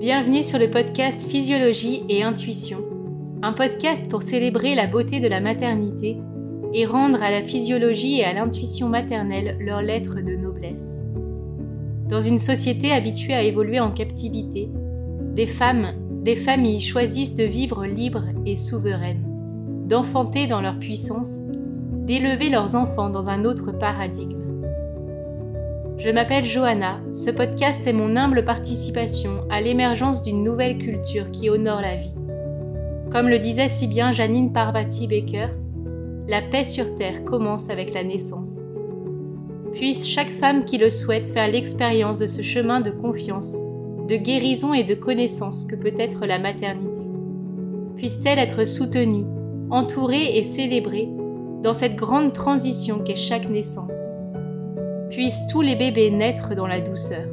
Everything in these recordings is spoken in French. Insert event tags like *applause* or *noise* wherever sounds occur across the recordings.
Bienvenue sur le podcast Physiologie et Intuition, un podcast pour célébrer la beauté de la maternité et rendre à la physiologie et à l'intuition maternelle leur lettre de noblesse. Dans une société habituée à évoluer en captivité, des femmes, des familles choisissent de vivre libres et souveraines, d'enfanter dans leur puissance, d'élever leurs enfants dans un autre paradigme. Je m'appelle Johanna, ce podcast est mon humble participation à l'émergence d'une nouvelle culture qui honore la vie. Comme le disait si bien Janine Parvati Baker, la paix sur Terre commence avec la naissance. Puisse chaque femme qui le souhaite faire l'expérience de ce chemin de confiance, de guérison et de connaissance que peut être la maternité. Puisse-t-elle être soutenue, entourée et célébrée dans cette grande transition qu'est chaque naissance. Puissent tous les bébés naître dans la douceur.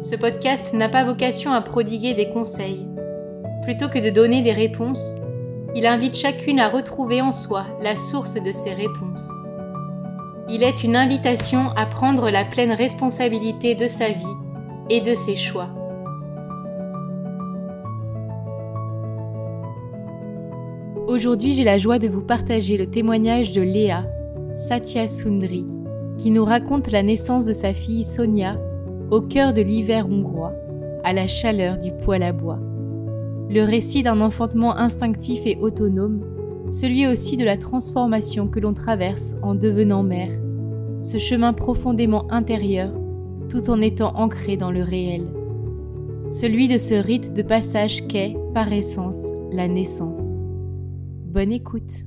Ce podcast n'a pas vocation à prodiguer des conseils. Plutôt que de donner des réponses, il invite chacune à retrouver en soi la source de ces réponses. Il est une invitation à prendre la pleine responsabilité de sa vie et de ses choix. Aujourd'hui, j'ai la joie de vous partager le témoignage de Léa, Satya Sundri, qui nous raconte la naissance de sa fille Sonia au cœur de l'hiver hongrois, à la chaleur du poêle à bois. Le récit d'un enfantement instinctif et autonome, celui aussi de la transformation que l'on traverse en devenant mère, ce chemin profondément intérieur tout en étant ancré dans le réel, celui de ce rite de passage qu'est, par essence, la naissance. Bonne écoute.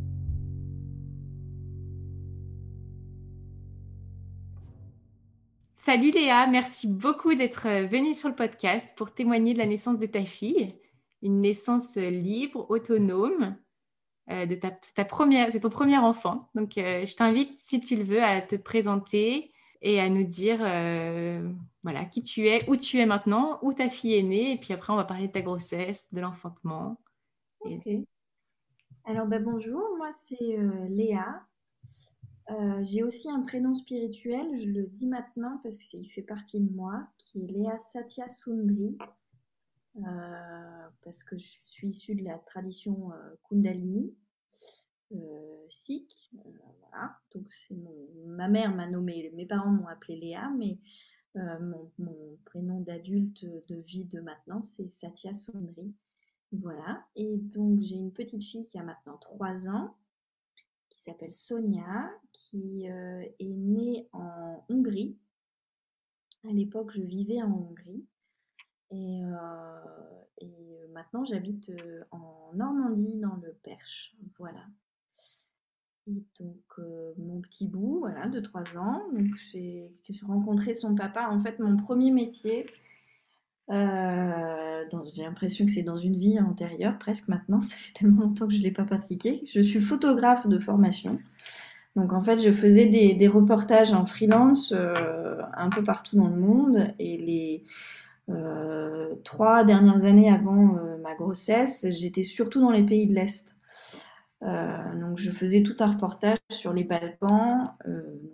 Salut Léa, merci beaucoup d'être venue sur le podcast pour témoigner de la naissance de ta fille une naissance libre, autonome. Euh, de ta, première, c'est ton premier enfant. Donc, euh, je t'invite, si tu le veux, à te présenter et à nous dire euh, voilà, qui tu es, où tu es maintenant, où ta fille est née. Et puis après, on va parler de ta grossesse, de l'enfantement. Alors, ben, bonjour, moi c'est Léa. J'ai aussi un prénom spirituel, je le dis maintenant parce qu'il fait partie de moi, qui est Léa Satya Sundri. Euh, parce que je suis issue de la tradition euh, Kundalini euh, Sikh. voilà. Donc c'est ma mère m'a nommé, mes parents m'ont appelé Léa, mais mon, prénom d'adulte de vie de maintenant, c'est Satya Sundri. Voilà. Et donc, j'ai une petite fille qui a maintenant 3 ans, qui s'appelle Sonia, qui est née en Hongrie. À l'époque, je vivais en Hongrie. Et, euh, maintenant, j'habite euh, en Normandie, dans le Perche. Voilà. Et donc, euh, mon petit bout, voilà, de 3 ans. Donc, j'ai rencontré son papa. En fait, mon premier métier, j'ai l'impression que c'est dans une vie antérieure, presque maintenant. *laughs* Ça fait tellement longtemps que je ne l'ai pas pratiqué. Je suis photographe de formation. Donc, en fait, je faisais des, reportages en freelance un peu partout dans le monde. Et les euh, trois dernières années avant euh, ma grossesse, j'étais surtout dans les pays de l'Est. Euh, donc je faisais tout un reportage sur les Balkans.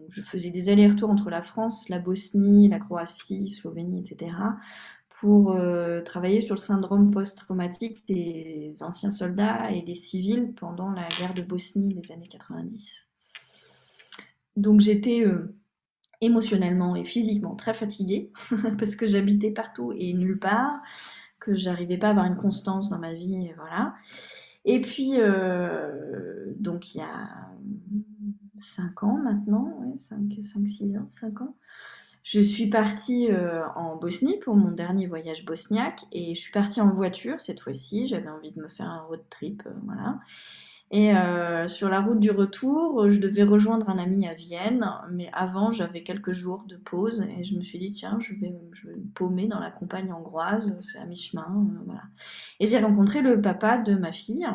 je faisais des allers-retours entre la France, la Bosnie, la Croatie, Slovénie, etc. pour travailler sur le syndrome post-traumatique des anciens soldats et des civils pendant la guerre de Bosnie des années 90. Donc j'étais émotionnellement et physiquement très fatiguée *laughs* parce que j'habitais partout et nulle part, que j'arrivais pas à avoir une constance dans ma vie, voilà. Et puis, euh, donc il y a 5 ans maintenant, 5, 6 ans, 5 ans, je suis partie euh, en Bosnie pour mon dernier voyage bosniaque et je suis partie en voiture cette fois-ci, j'avais envie de me faire un road trip, euh, voilà. Et euh, sur la route du retour, je devais rejoindre un ami à Vienne, mais avant j'avais quelques jours de pause et je me suis dit tiens je vais, je vais me paumer dans la campagne hongroise, c'est à mi-chemin, voilà. Et j'ai rencontré le papa de ma fille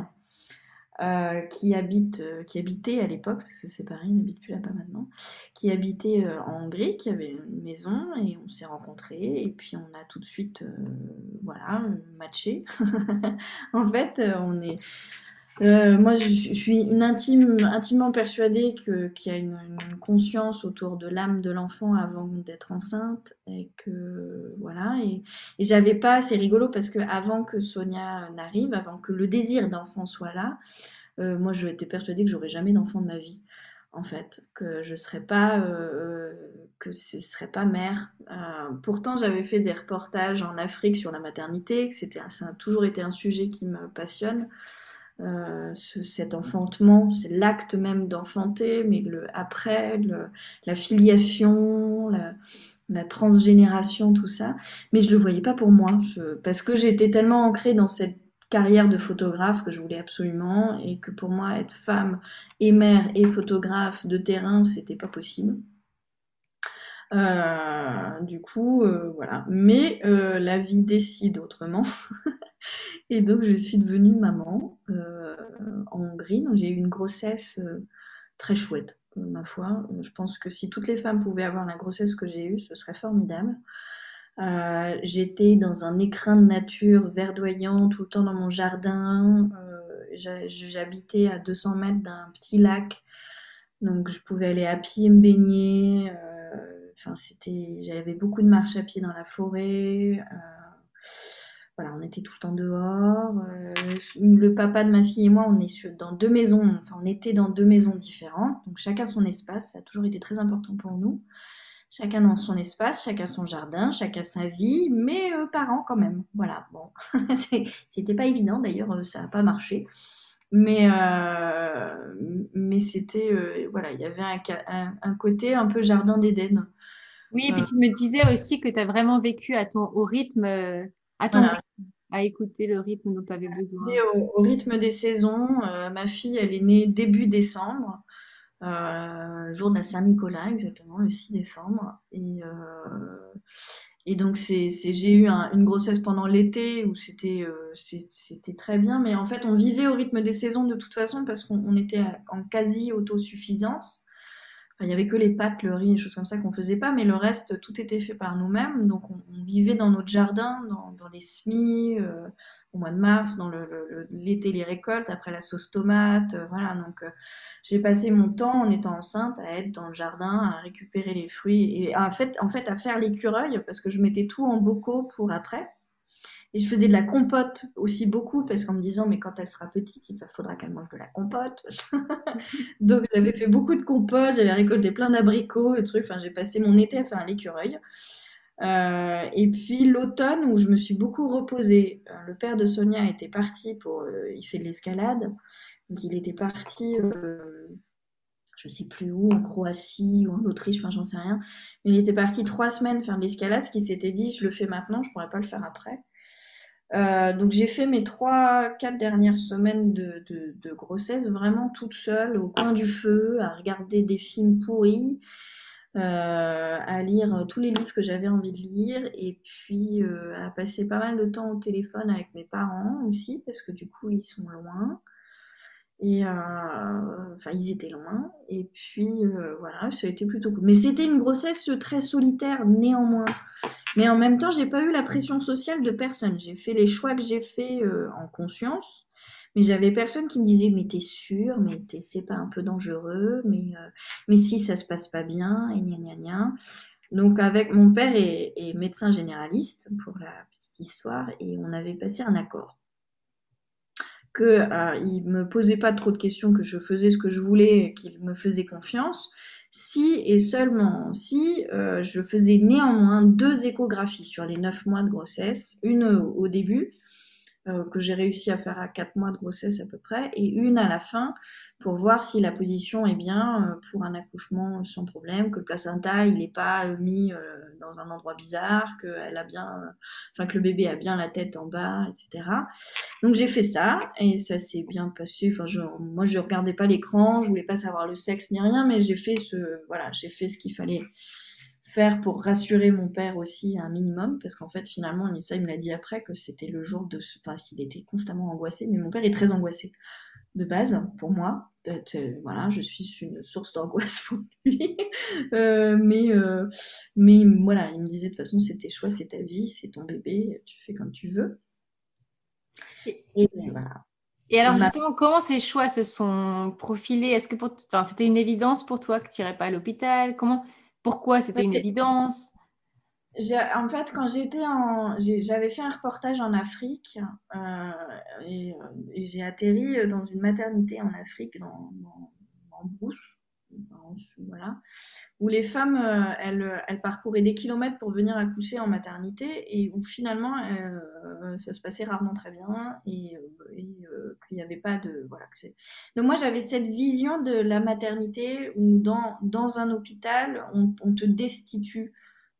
euh, qui habite, qui habitait à l'époque parce que c'est pareil, il n'habite plus là-bas maintenant, qui habitait en Hongrie, qui avait une maison et on s'est rencontrés et puis on a tout de suite voilà matché. *laughs* en fait on est Euh, moi, je, suis une intime, intimement persuadée que, qu'il y a une, conscience autour de l'âme de l'enfant avant d'être enceinte et que voilà. Et, et j'avais pas, c'est rigolo parce que avant que Sonia n'arrive, avant que le désir d'enfant soit là, euh, moi, je étais persuadée que j'aurais jamais d'enfant de ma vie en fait, que je serais pas, euh, que ce serait pas mère. Euh, pourtant, j'avais fait des reportages en Afrique sur la maternité, que c'était, ça a toujours été un sujet qui me passionne. Euh, cet enfantement, c'est l'acte même d'enfanter, mais après, la filiation, la, transgénération, tout ça. Mais je le voyais pas pour moi, parce que j'étais tellement ancrée dans cette carrière de photographe que je voulais absolument et que pour moi être femme et mère et photographe de terrain c'était pas possible. Euh, du coup, euh, voilà. Mais la vie décide autrement. *laughs* et donc, je suis devenue maman en Hongrie. Donc, j'ai eu une grossesse très chouette, ma foi. Je pense que si toutes les femmes pouvaient avoir la grossesse que j'ai eue, ce serait formidable. Euh, j'étais dans un écrin de nature verdoyant tout le temps dans mon jardin. Euh, j'habitais à 200 mètres d'un petit lac, donc je pouvais aller à pied me baigner. Euh, c'était, j'avais beaucoup de marches à pied dans la forêt. Voilà, on était tout le temps dehors. le papa de ma fille et moi, on est dans deux maisons. Enfin, on était dans deux maisons différentes, donc chacun son espace. Ça a toujours été très important pour nous. Chacun dans son espace, chacun son jardin, chacun sa vie, mais euh, parents quand même. Voilà, bon, *laughs* c'était pas évident d'ailleurs, euh, ça n'a pas marché. Mais, euh, mais c'était, voilà, il y avait un, un, côté un peu jardin d'Éden. Oui, et puis tu me disais aussi que tu as vraiment vécu à ton, au rythme, à ton à écouter le rythme dont tu avais besoin. Au, rythme des saisons, ma fille, elle est née début décembre. Euh, jour de la Saint-Nicolas, exactement, le 6 décembre. Et, euh, donc, j'ai eu une grossesse pendant l'été où c'était, euh, c'était très bien, mais en fait, on vivait au rythme des saisons de toute façon parce qu'on était en quasi autosuffisance. Il y avait que les pâtes, le riz, les choses comme ça qu'on faisait pas, mais le reste, tout était fait par nous-mêmes. Donc, on, vivait dans notre jardin, dans, les semis, au mois de mars, dans l'été, les récoltes, après la sauce tomate, voilà. Donc, j'ai passé mon temps en étant enceinte à être dans le jardin, à récupérer les fruits et en fait, en fait à faire l'écureuil parce que je mettais tout en bocaux pour après. Et je faisais de la compote aussi beaucoup parce qu'en me disant mais quand elle sera petite, il faudra qu'elle mange de la compote. *laughs* Donc j'avais fait beaucoup de compote, j'avais récolté plein d'abricots et trucs. J'ai passé mon été à faire l'écureuil. Euh, et puis l'automne où je me suis beaucoup reposée. Euh, le père de Sonia était parti pour, euh, il fait de l'escalade donc il était parti, euh, je ne sais plus où, en Croatie ou en Autriche, enfin j'en sais rien. Mais il était parti trois semaines faire de l'escalade, ce qui s'était dit, je le fais maintenant, je ne pourrais pas le faire après. Euh, donc j'ai fait mes trois, quatre dernières semaines de, grossesse vraiment toute seule, au coin du feu, à regarder des films pourris, euh, à lire tous les livres que j'avais envie de lire, et puis à passer pas mal de temps au téléphone avec mes parents aussi, parce que du coup ils sont loin. Et euh, enfin, ils étaient loin. Et puis euh, voilà, ça a été plutôt cool. Mais c'était une grossesse très solitaire néanmoins. Mais en même temps, j'ai pas eu la pression sociale de personne. J'ai fait les choix que j'ai fait euh, en conscience. Mais j'avais personne qui me disait mais t'es sûr, mais c'est pas un peu dangereux, mais mais si ça se passe pas bien et gna gna gna. Donc avec mon père est, est médecin généraliste pour la petite histoire et on avait passé un accord qu'il euh, me posait pas trop de questions, que je faisais ce que je voulais, qu'il me faisait confiance, si et seulement si euh, je faisais néanmoins deux échographies sur les neuf mois de grossesse, une au début euh, que j'ai réussi à faire à 4 mois de grossesse à peu près, et une à la fin pour voir si la position est bien euh, pour un accouchement sans problème, que le placenta il n'est pas euh, mis dans un endroit bizarre, que elle a bien, enfin que le bébé a bien la tête en bas, etc. Donc j'ai fait ça et ça s'est bien passé. Enfin je, moi je regardais pas l'écran, je voulais pas savoir le sexe ni rien, mais j'ai fait ce, voilà, j'ai fait ce qu'il fallait faire pour rassurer mon père aussi un minimum, parce qu'en fait, finalement, ça, il me l'a dit après, que c'était le jour de... Enfin, qu'il était constamment angoissé, mais mon père est très angoissé de base, pour moi. Euh, voilà, je suis une source d'angoisse pour lui. *laughs* Euh, mais, euh, mais voilà, il me disait de toute façon, c'est tes choix, c'est ta vie, c'est ton bébé, tu fais comme tu veux. Et, voilà. Et alors justement, comment ces choix se sont profilés? Est-ce que pour... enfin, c'était une évidence pour toi que tu n'irais pas à l'hôpital? Comment Pourquoi c'était une évidence? en fait, quand j'étais en, j'avais fait un reportage en Afrique euh, et, j'ai atterri dans une maternité en Afrique, dans, voilà, où les femmes, euh, elles, elles, parcouraient des kilomètres pour venir accoucher en maternité et où finalement euh, ça se passait rarement très bien et, qu'il n'y avait pas de voilà. Donc moi j'avais cette vision de la maternité où dans dans un hôpital on, on te destitue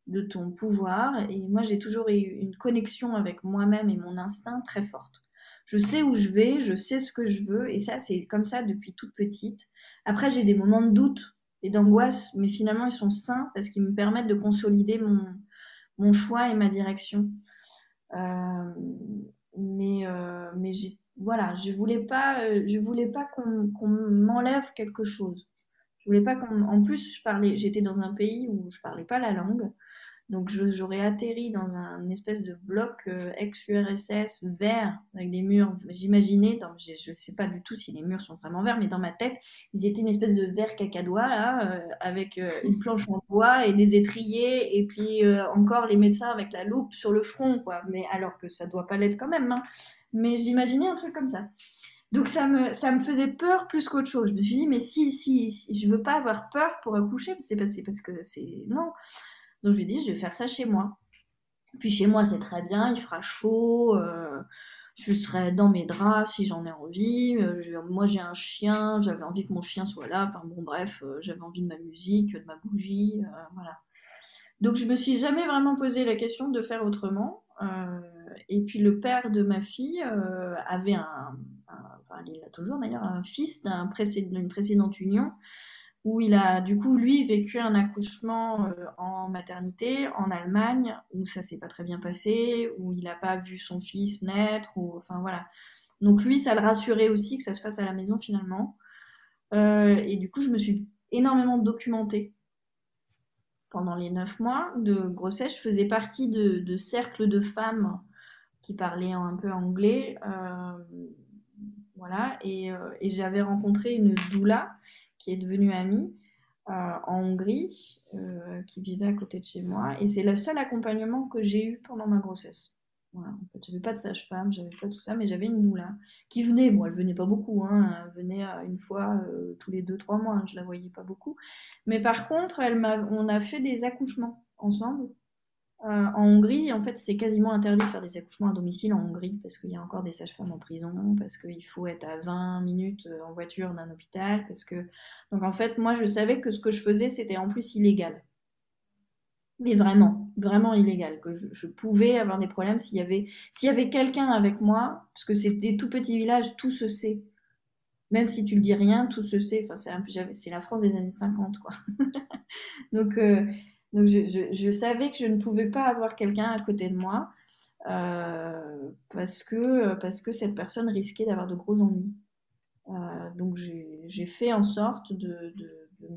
de ton pouvoir. Et moi, j'ai toujours eu une connexion avec moi-même et mon instinct très forte. Je sais où je vais, je sais ce que je veux, et ça, c'est comme ça depuis toute petite. Après, j'ai des moments de doute et d'angoisse, mais finalement, ils sont sains parce qu'ils me permettent de consolider mon, choix et ma direction. Euh, mais euh, mais voilà, je voulais pas, euh, je voulais pas qu'on m'enlève quelque chose. Je voulais pas qu'on. En plus, je parlais, j'étais dans un pays où je parlais pas la langue. Donc j'aurais atterri dans un espèce de bloc euh, ex-URSS vert avec des murs. J'imaginais, je ne sais pas du tout si les murs sont vraiment verts, mais dans ma tête, ils étaient une espèce de verre cacadois euh, avec euh, une planche en bois et des étriers, et puis encore les médecins avec la loupe sur le front. Mais alors que ça doit pas l'être quand même. Hein. Mais j'imaginais un truc comme ça. Donc ça me, faisait peur plus qu'autre chose. Je me suis dit, mais si, si, si je veux pas avoir peur pour accoucher, c'est parce que c'est... Non. Donc je lui ai je vais faire ça chez moi. Puis chez moi, c'est très bien, il fera chaud, euh, je serai dans mes draps si j'en ai envie. Euh, moi, j'ai un chien, j'avais envie que mon chien soit là. Enfin bon, bref, euh, j'avais envie de ma musique, de ma bougie, voilà. Donc je me suis jamais vraiment posé la question de faire autrement. et puis le père de ma fille avait un, enfin, il a toujours d'ailleurs un fils d'une précédente union où il a du coup lui vécu un accouchement euh, en maternité en Allemagne où ça s'est pas très bien passé, où il n'a pas vu son fils naître, ou enfin voilà. Donc lui, ça le rassurait aussi que ça se fasse à la maison finalement. Euh, et du coup, je me suis énormément documentée pendant les neuf mois de grossesse. Je faisais partie de, cercles de femmes qui parlaient un peu anglais. Euh, voilà, et, et j'avais rencontré une doula qui est devenue amie euh, en Hongrie, euh, qui vivait à côté de chez moi. Et c'est le seul accompagnement que j'ai eu pendant ma grossesse. Voilà, en fait, pas de sage-femme, j'avais pas tout ça, mais j'avais une doula qui venait. Bon, elle venait pas beaucoup, hein, elle venait euh, une fois tous les deux trois mois. Hein, je la voyais pas beaucoup, mais par contre, elle on a fait des accouchements ensemble euh, en Hongrie, en fait, c'est quasiment interdit de faire des accouchements à domicile en Hongrie parce qu'il y a encore des sages-femmes en prison, parce qu'il faut être à 20 minutes euh, en voiture d'un hôpital, parce que donc en fait, moi, je savais que ce que je faisais, c'était en plus illégal. Mais vraiment, vraiment illégal, que je, pouvais avoir des problèmes s'il y avait, s'il y avait quelqu'un avec moi, parce que c'était tout petit village, tout se sait. Même si tu le dis rien, tout se sait. Enfin, c'est la France des années 50, quoi. *laughs* donc, euh, donc je, savais que je ne pouvais pas avoir quelqu'un à côté de moi euh, parce, que, parce que cette personne risquait d'avoir de gros ennuis. Euh, donc j'ai fait en sorte de,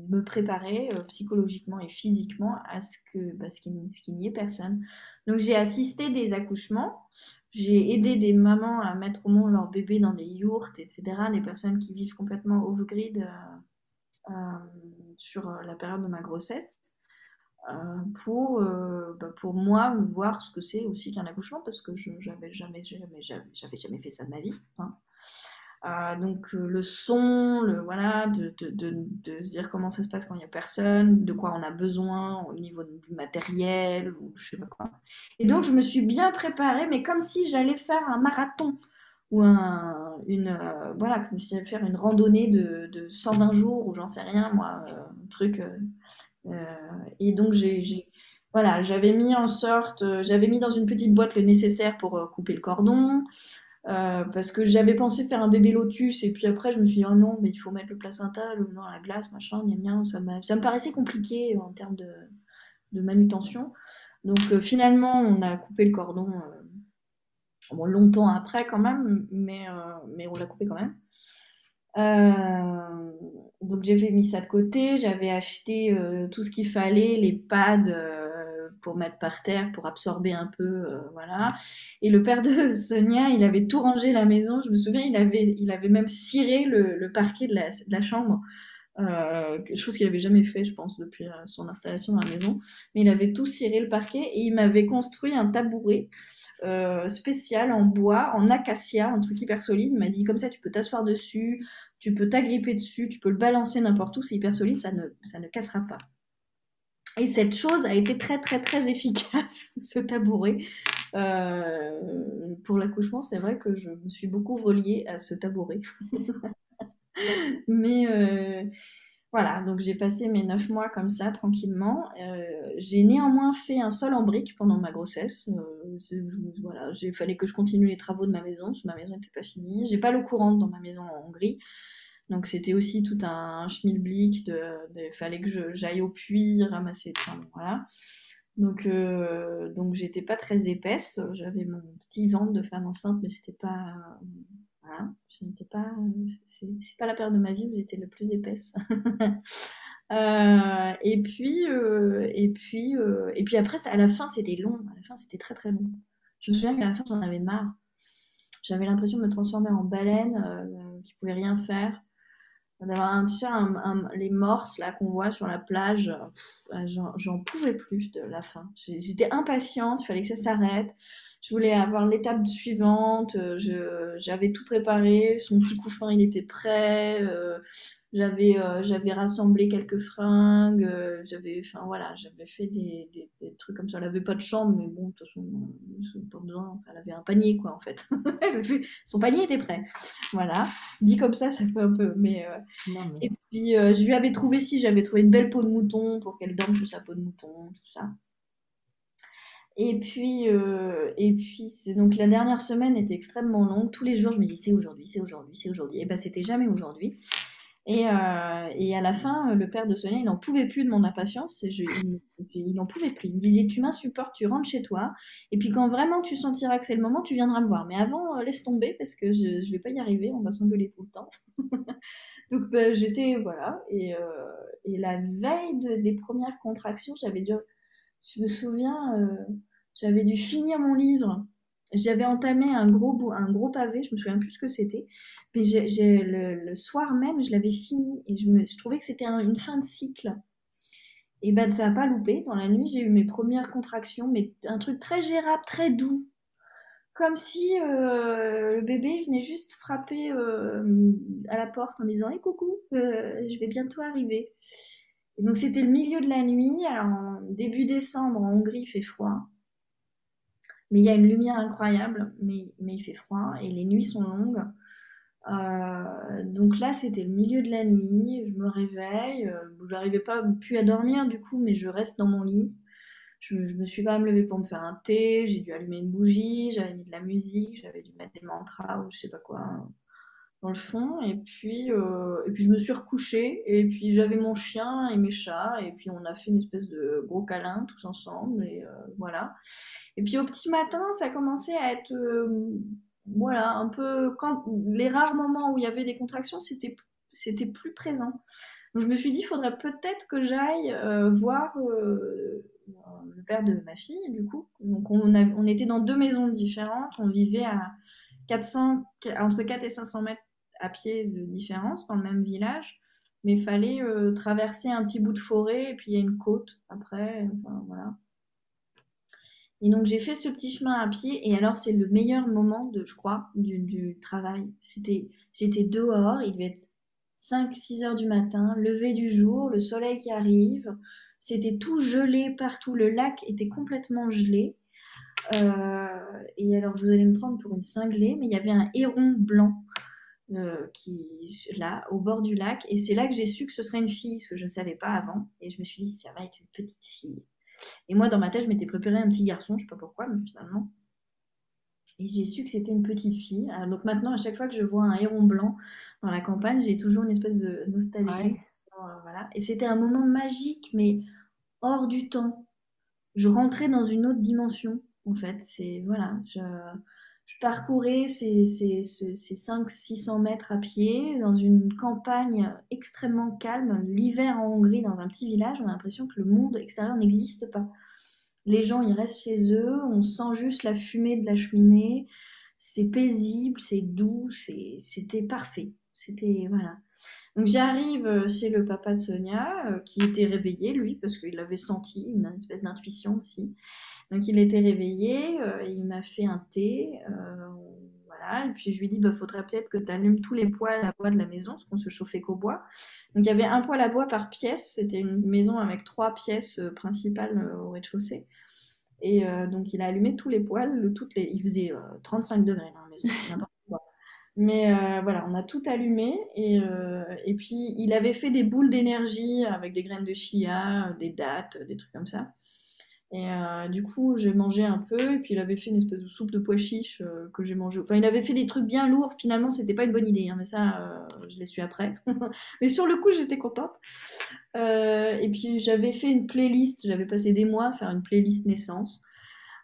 me préparer euh, psychologiquement et physiquement à ce que bah, qu'il n'y ait personne. Donc j'ai assisté des accouchements, j'ai aidé des mamans à mettre au monde leur bébé dans des yourtes, etc. Des personnes qui vivent complètement off-grid sur la période de ma grossesse. Euh, pour, euh, bah, pour moi voir ce que c'est aussi qu'un accouchement parce que je n'avais jamais, jamais, j'avais jamais fait ça de ma vie. Hein. Euh, donc le son, le voilà, de, de, de, dire comment ça se passe quand il n'y a personne, de quoi on a besoin au niveau du matériel ou je sais pas quoi. Et donc je me suis bien préparée, mais comme si j'allais faire un marathon ou un, une voilà, comme si j'allais faire une randonnée de, de 120 jours ou j'en sais rien moi, un truc et donc, j'ai, voilà, j'avais mis en sorte, euh, j'avais mis dans une petite boîte le nécessaire pour euh, couper le cordon. parce que j'avais pensé faire un bébé lotus et puis après je me suis dit oh non mais il faut mettre le placenta le dans la glace machin gna ça, ça me paraissait compliqué en termes de, manutention donc finalement on a coupé le cordon bon, longtemps après quand même mais, on l'a coupé quand même euh, donc j'ai mis ça de côté, j'avais acheté euh, tout ce qu'il fallait, les pads euh, pour mettre par terre, pour absorber un peu, voilà. Et le père de *laughs* Sonia, il avait tout rangé la maison. Je me souviens, il avait, il avait même ciré le, parquet de la, de la chambre. Euh, chose qu'il n'avait jamais fait, je pense, depuis son installation dans la maison. Mais il avait tout ciré le parquet et il m'avait construit un tabouret euh, spécial en bois, en acacia, un truc hyper solide. Il m'a dit comme ça, tu peux t'asseoir dessus, tu peux t'agripper dessus, tu peux le balancer n'importe où, c'est hyper solide, ça ne, ça ne cassera pas. Et cette chose a été très très très *laughs* efficace, ce tabouret. Euh, pour l'accouchement, c'est vrai que je me suis beaucoup reliée à ce tabouret. *laughs* *laughs* Mais euh, voilà, donc j'ai passé mes neuf mois comme ça, tranquillement. Euh, j'ai néanmoins fait un sol en briques pendant ma grossesse. Euh, voilà, il fallait que je continue les travaux de ma maison, parce que ma maison n'était pas finie. J'ai pas l'eau courante dans ma maison en Hongrie. Donc c'était aussi tout un schmilblick. De, de, fallait que j'aille au puits, ramasser. Enfin, voilà. Donc, donc j'étais pas très épaisse. J'avais mon petit ventre de femme enceinte, mais c'était pas je n'étais pas. C'est pas la période de ma vie où j'étais le plus épaisse. *laughs* Euh, et puis, euh, et puis, euh, et puis après, à la fin, c'était long. À la fin, c'était très très long. Je me souviens qu'à la fin, j'en avais marre. J'avais l'impression de me transformer en baleine qui pouvait rien faire. D'avoir un, sais, les morses là qu'on voit sur la plage, j'en pouvais plus de la fin. J'étais impatiente, il fallait que ça s'arrête je voulais avoir l'étape suivante, euh, j'avais tout préparé, son petit couffin il était prêt, euh, j'avais euh, j'avais rassemblé quelques fringues, j'avais enfin voilà, j'avais fait des, des, trucs comme ça. Elle avait pas de chambre, mais bon, de toute façon, pas besoin. Elle avait un panier quoi en *laughs* fait. son panier était prêt. Voilà, dit comme ça, ça fait un peu. Mais, et puis je lui avais trouvé si j'avais trouvé une belle peau de mouton pour qu'elle dorme sur sa peau de mouton, tout ça. Et puis, euh, et puis donc la dernière semaine était extrêmement longue. Tous les jours, je me dis c'est aujourd'hui, c'est aujourd'hui, c'est aujourd'hui. Et ben c'était jamais aujourd'hui. Et, euh, et, à la fin, le père de Sonia, il n'en pouvait plus de mon impatience. Je, il n'en pouvait plus. Il me disait Tu m'insupportes, tu rentres chez toi. Et puis quand vraiment tu sentiras que c'est le moment, tu viendras me voir. Mais avant, euh, laisse tomber parce que je ne vais pas y arriver. On va s'engueuler tout le temps. *laughs* Donc ben, j'étais. Voilà. Et, euh, et la veille des premières contractions, j'avais dû je me souviens, euh, j'avais dû finir mon livre. J'avais entamé un gros, un gros pavé, je me souviens plus ce que c'était. Mais le, soir même, je l'avais fini et je, me, trouvais que c'était une fin de cycle. Et ben, ça n'a pas loupé. Dans la nuit, j'ai eu mes premières contractions, mais un truc très gérable, très doux. Comme si euh, le bébé venait juste frapper euh, à la porte en disant Hé, coucou, je vais bientôt arriver donc c'était le milieu de la nuit, début décembre en Hongrie il fait froid, mais il y a une lumière incroyable, mais il fait froid et les nuits sont longues. Euh, donc là c'était le milieu de la nuit, je me réveille, euh, j'arrivais pas plus à dormir du coup, mais je reste dans mon lit. Je, je me suis pas me lever pour me faire un thé, j'ai dû allumer une bougie, j'avais mis de la musique, j'avais dû mettre des mantras ou je sais pas quoi dans le fond. Et puis, euh, et puis je me suis recouchée. Et puis j'avais mon chien et mes chats. Et puis on a fait une espèce de gros câlin tous ensemble. Et euh, voilà. Et puis au petit matin, ça commençait à être, voilà, un peu quand les rares moments où il y avait des contractions, c'était c'était plus présent. Donc je me suis dit, il faudrait peut-être que j'aille voir le père de ma fille, du coup. Donc on, on était dans deux maisons différentes. On vivait à 400, entre 4 et 500 mètres à pied de différence dans le même village, mais il fallait euh, traverser un petit bout de forêt et puis il y a une côte après, enfin, voilà. Et donc j'ai fait ce petit chemin à pied et alors c'est le meilleur moment de, je crois, du, travail. C'était, j'étais dehors, il devait être 5-6 heures du matin, lever du jour, le soleil qui arrive, c'était tout gelé partout, le lac était complètement gelé. Euh, et alors vous allez me prendre pour une cinglée, mais il y avait un héron blanc euh, qui là au bord du lac. Et c'est là que j'ai su que ce serait une fille ce que je ne savais pas avant. Et je me suis dit ça va être une petite fille et moi dans ma tête je m'étais préparé un petit garçon je sais pas pourquoi mais finalement. Et j'ai su que c'était une petite fille. Donc maintenant à chaque fois que je vois un héron blanc dans la campagne j'ai toujours une espèce de nostalgie. Euh, voilà. Et c'était un moment magique mais hors du temps. Je rentrais dans une autre dimension en fait. C'est voilà je je parcourais ces, ces, ces 500-600 mètres à pied dans une campagne extrêmement calme. L'hiver en Hongrie, dans un petit village, on a l'impression que le monde extérieur n'existe pas. Les gens, ils restent chez eux, on sent juste la fumée de la cheminée. C'est paisible, c'est doux, c'était parfait. C'était, voilà. Donc j'arrive chez le papa de Sonia, qui était réveillé, lui, parce qu'il avait senti une espèce d'intuition aussi. Donc il était réveillé, il m'a fait un thé, et puis je lui dis, bah, faudrait peut-être que tu allumes tous les poêles à bois de la maison, parce qu'on se chauffait qu'au bois. Donc il y avait un poêle à bois par pièce. C'était une maison avec trois pièces euh, principales euh, au rez-de-chaussée. Et euh, donc il a allumé tous les poêles, toutes les... il faisait 35 degrés dans la maison, Mais voilà, on a tout allumé et, et, puis il avait fait des boules d'énergie avec des graines de chia, des dattes, des trucs comme ça. Et euh, du coup, j'ai mangé un peu, et puis il avait fait une espèce de soupe de pois chiches euh, que j'ai mangé. Enfin, il avait fait des trucs bien lourds. Finalement, c'était pas une bonne idée, hein, mais ça, euh, je l'ai su après. *laughs* mais sur le coup, j'étais contente. et puis, j'avais fait une playlist. J'avais passé des mois à faire une playlist naissance.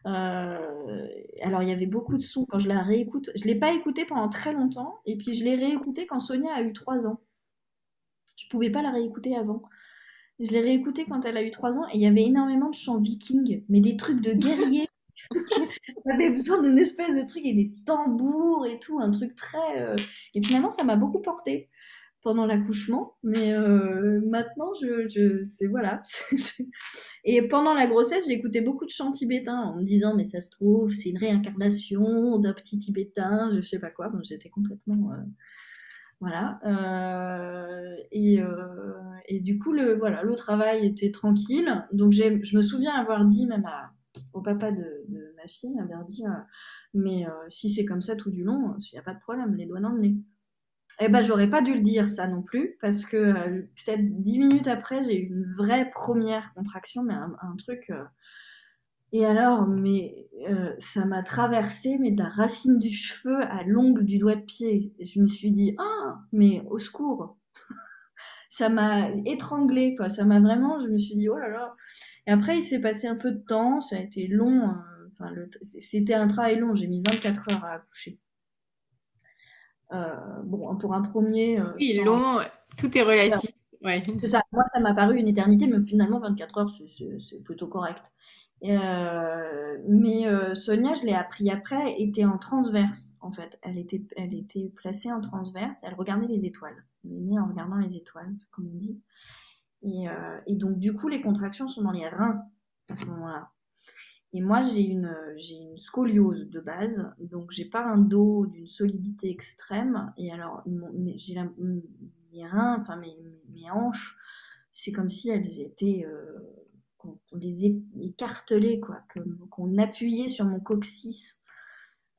alors, il y avait beaucoup de sons quand je la réécoute. Je l'ai pas écoutée pendant très longtemps, et puis je l'ai réécoutée quand Sonia a eu 3 ans. Je pouvais pas la réécouter avant. Je l'ai réécouté quand elle a eu 3 ans et il y avait énormément de chants vikings, mais des trucs de guerriers. *laughs* avait besoin d'une espèce de truc et des tambours et tout, un truc très. Euh, et finalement, ça m'a beaucoup porté pendant l'accouchement, mais euh, maintenant, je, je c'est voilà. *laughs* et pendant la grossesse, écouté beaucoup de chants tibétains en me disant, mais ça se trouve, c'est une réincarnation d'un petit tibétain, je sais pas quoi. Donc j'étais complètement. Euh, voilà. Euh, et, euh, et, du coup, le, voilà, le travail était tranquille. Donc, je me souviens avoir dit même au papa de, ma fille, avoir dit, euh, mais si c'est comme ça tout du long, il n'y a pas de problème, les doigts dans le nez. Eh ben, j'aurais pas dû le dire ça non plus, parce que peut-être dix minutes après, j'ai eu une vraie première contraction, mais un truc et alors, mais euh, ça m'a traversé, mais de la racine du cheveu à l'ongle du doigt de pied. Et je me suis dit, ah, mais au secours. *laughs* ça m'a étranglé, quoi. Ça m'a vraiment, je me suis dit, oh là là. Et après, il s'est passé un peu de temps, ça a été long. Enfin, c'était un travail long. J'ai mis 24 heures à accoucher. Euh, bon, pour un premier. Euh, oui, long, tout est relatif. Ouais. C'est ça. Moi, ça m'a paru une éternité, mais finalement, 24 heures, c'est plutôt correct. Euh, mais euh, Sonia, je l'ai appris après, était en transverse en fait. Elle était, elle était placée en transverse. Elle regardait les étoiles. Elle est née en regardant les étoiles, comme on dit. Et, euh, et, donc du coup, les contractions sont dans les reins à ce moment-là. Et moi, j'ai une, une scoliose de base, donc j'ai pas un dos d'une solidité extrême. Et alors, mes reins, enfin mes, mes hanches, c'est comme si elles étaient qu'on les écartelait, quoi, qu'on appuyait sur mon coccyx.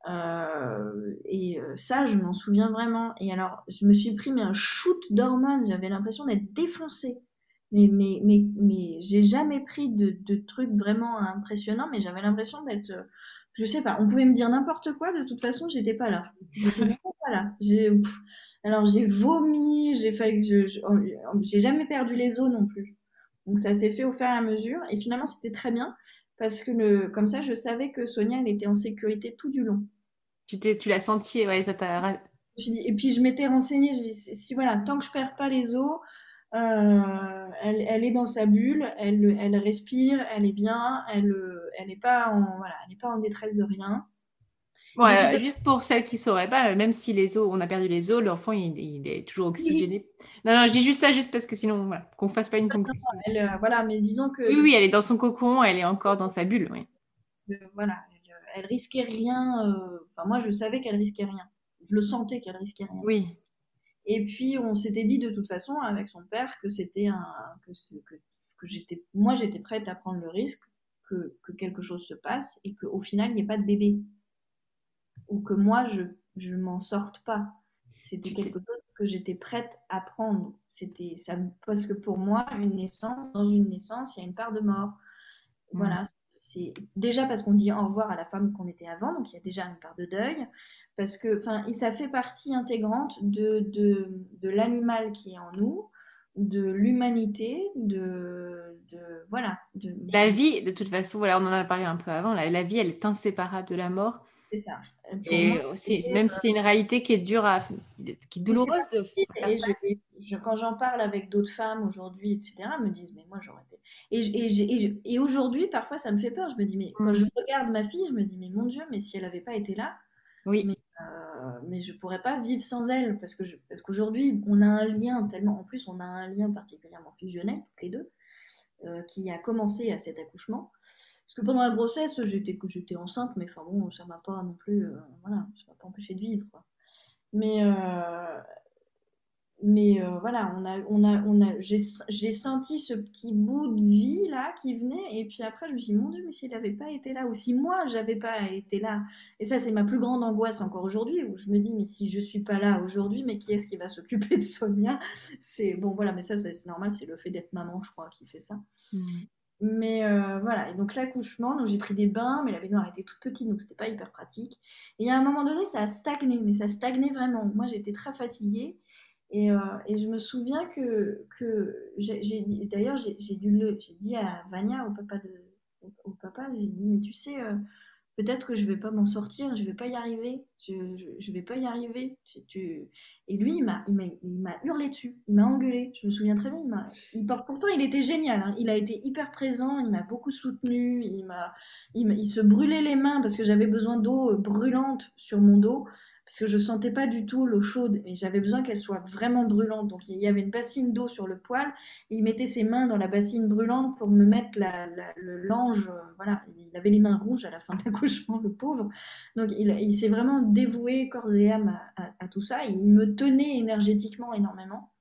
Euh, et euh, ça, je m'en souviens vraiment. Et alors, je me suis pris mais un shoot d'hormones. J'avais l'impression d'être défoncée. Mais, mais, mais, mais j'ai jamais pris de, trucs vraiment impressionnants, mais j'avais l'impression d'être. Euh, je sais pas, on pouvait me dire n'importe quoi, de toute façon, j'étais pas là. J'étais pas là. Alors, j'ai vomi, j'ai je, j'ai jamais perdu les os non plus. Donc ça s'est fait au fur et à mesure. Et finalement, c'était très bien parce que le, comme ça, je savais que Sonia, elle était en sécurité tout du long. Tu t'es, tu l'as senti, ouais, ça t'a. et puis je m'étais renseignée, si voilà, tant que je perds pas les os, euh, elle, elle, est dans sa bulle, elle, elle respire, elle est bien, elle, elle n'est pas en, voilà, elle est pas en détresse de rien. Ouais, juste pour celles qui ne sauraient pas, même si les os, on a perdu les os, l'enfant il, est toujours oxygéné. Non, non, je dis juste ça juste parce que sinon, voilà, qu'on fasse pas une conclusion. Euh, voilà, mais disons que. Oui, oui, elle est dans son cocon, elle est encore dans sa bulle, oui. Euh, voilà, elle, risquait rien. Euh, enfin, moi, je savais qu'elle risquait rien. Je le sentais qu'elle risquait rien. Oui. Et puis, on s'était dit de toute façon avec son père que c'était un, que, que, que j'étais, moi, j'étais prête à prendre le risque que, que quelque chose se passe et qu'au final, il n'y ait pas de bébé ou que moi je je m'en sorte pas. C'était quelque chose que j'étais prête à prendre. C'était ça parce que pour moi une naissance dans une naissance il y a une part de mort. Voilà, c'est déjà parce qu'on dit au revoir à la femme qu'on était avant, donc il y a déjà une part de deuil. Parce que, enfin, ça fait partie intégrante de, de, de l'animal qui est en nous, de l'humanité, de, de, voilà. De... La vie, de toute façon, voilà, on en a parlé un peu avant. La, la vie, elle est inséparable de la mort. C'est ça. Et même si c'est une réalité qui est dure, à, qui est douloureuse. et quand j'en parle avec d'autres femmes aujourd'hui, etc., elles me disent, mais moi j'aurais été. Et, et, aujourd'hui, parfois, ça me fait peur. Je me dis, mais quand mm. je regarde ma fille, je me dis, mais mon Dieu, mais si elle n'avait pas été là, oui. mais, euh, mais je pourrais pas vivre sans elle. Parce que parce qu'aujourd'hui, on a un lien tellement. En plus, on a un lien particulièrement fusionnel, toutes les deux, euh, qui a commencé à cet accouchement. Parce que pendant la grossesse, j'étais, j'étais enceinte, mais enfin bon, ça m'a pas non plus, euh, voilà, ça m'a pas empêché de vivre. Mais, euh, euh, voilà, on a, on a, j'ai, senti ce petit bout de vie là qui venait, et puis après je me suis dit, mon Dieu, mais s'il n'avait pas été là, ou si moi j'avais pas été là, et ça c'est ma plus grande angoisse encore aujourd'hui, où je me dis, mais si je suis pas là aujourd'hui, mais qui est-ce qui va s'occuper de Sonia? C'est bon, voilà, mais ça c'est, normal, c'est le fait d'être maman, je crois, qui fait ça. Mmh. Mais euh, voilà, et donc l'accouchement, donc j'ai pris des bains, mais la baignoire était toute petite, donc c'était pas hyper pratique. Et à un moment donné, ça a stagné, mais ça stagnait vraiment. Moi, j'étais très fatiguée. Et, euh, et, je me souviens que, que j'ai d'ailleurs, j'ai dû le, j'ai dit à Vania, au papa au, papa, j'ai dit, mais tu sais, euh, peut-être que je vais pas m'en sortir, je vais pas y arriver, je, je, vais pas y arriver. Et lui, il m'a, hurlé dessus, il m'a engueulé. Je me souviens très bien. Il pourtant, il était génial. Hein. Il a été hyper présent, il m'a beaucoup soutenu. Il il, il, se brûlait les mains parce que j'avais besoin d'eau brûlante sur mon dos parce que je sentais pas du tout l'eau chaude et j'avais besoin qu'elle soit vraiment brûlante. Donc il y avait une bassine d'eau sur le poêle et il mettait ses mains dans la bassine brûlante pour me mettre le lange. Euh, voilà, il avait les mains rouges à la fin de l'accouchement, le pauvre. Donc il, s'est vraiment dévoué corps et âme à, tout ça. il me tenait énergétiquement énormément.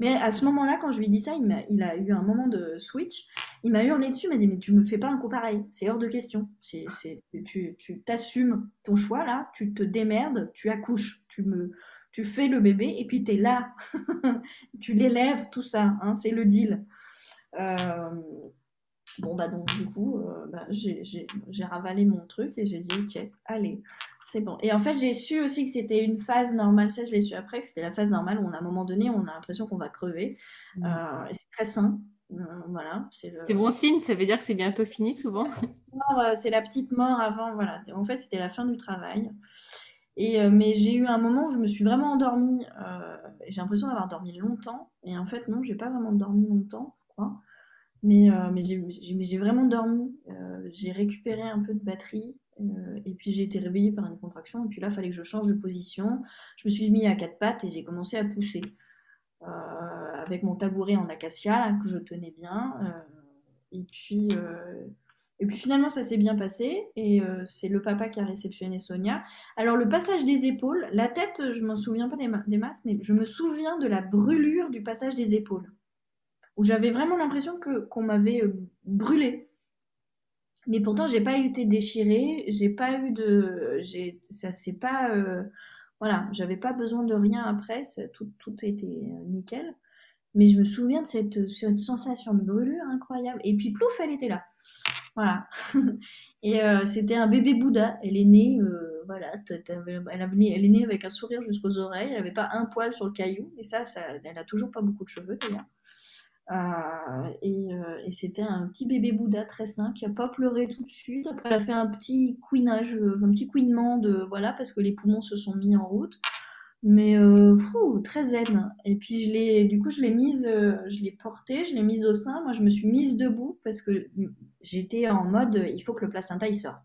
Mais à ce moment-là, quand je lui dit ça, il a, eu un moment de switch. Il m'a hurlé dessus, il m'a dit Mais tu me fais pas un coup pareil, c'est hors de question. Tu t'assumes ton choix là, tu te démerdes, tu accouches, tu, me, tu fais le bébé et puis tu es là. *laughs* tu l'élèves, tout ça, hein, c'est le deal. Euh, bon, bah donc, du coup, euh, bah, j'ai ravalé mon truc et j'ai dit Ok, allez, c'est bon. Et en fait, j'ai su aussi que c'était une phase normale. Ça, je l'ai su après, que c'était la phase normale où, on, à un moment donné, on a l'impression qu'on va crever. Mmh. Euh, c'est très sain. Euh, voilà, c'est bon signe, ça veut dire que c'est bientôt fini souvent. Euh, c'est la petite mort avant. Voilà, en fait, c'était la fin du travail. Et, mais j'ai eu un moment où je me suis vraiment endormie. j'ai l'impression d'avoir dormi longtemps. Et en fait, non, j'ai pas vraiment dormi longtemps, je crois. Mais, mais j'ai vraiment dormi. j'ai récupéré un peu de batterie. Euh, et puis j'ai été réveillée par une contraction, et puis là, il fallait que je change de position. Je me suis mis à quatre pattes et j'ai commencé à pousser. Euh, avec mon tabouret en acacia, que je tenais bien. Euh, et, puis, et puis finalement, ça s'est bien passé, et c'est le papa qui a réceptionné Sonia. Alors, le passage des épaules, la tête, je m'en souviens pas des, des, masses, mais je me souviens de la brûlure du passage des épaules, où j'avais vraiment l'impression que qu'on m'avait brûlé mais pourtant, j'ai pas été déchirée, j'ai pas eu de. Ça c'est pas. Euh, voilà, j'avais pas besoin de rien après, tout, tout était euh, nickel. Mais je me souviens de cette, cette, sensation de brûlure incroyable. Et puis, plouf, elle était là. Voilà. *laughs* Et euh, c'était un bébé Bouddha. Elle est née, voilà, elle, elle, est née avec un sourire jusqu'aux oreilles. Elle avait pas un poil sur le caillou. Et ça, ça elle a toujours pas beaucoup de cheveux d'ailleurs. Euh, euh, et, c'était un petit bébé Bouddha très sain qui a pas pleuré tout de suite. Après, elle a fait un petit couinage, euh, un petit couinement de voilà parce que les poumons se sont mis en route. Mais fou, très zen. Et puis je l'ai, du coup, je l'ai mise, je l'ai portée, je l'ai mise au sein. Moi, je me suis mise debout parce que j'étais en mode, il faut que le placenta il sorte.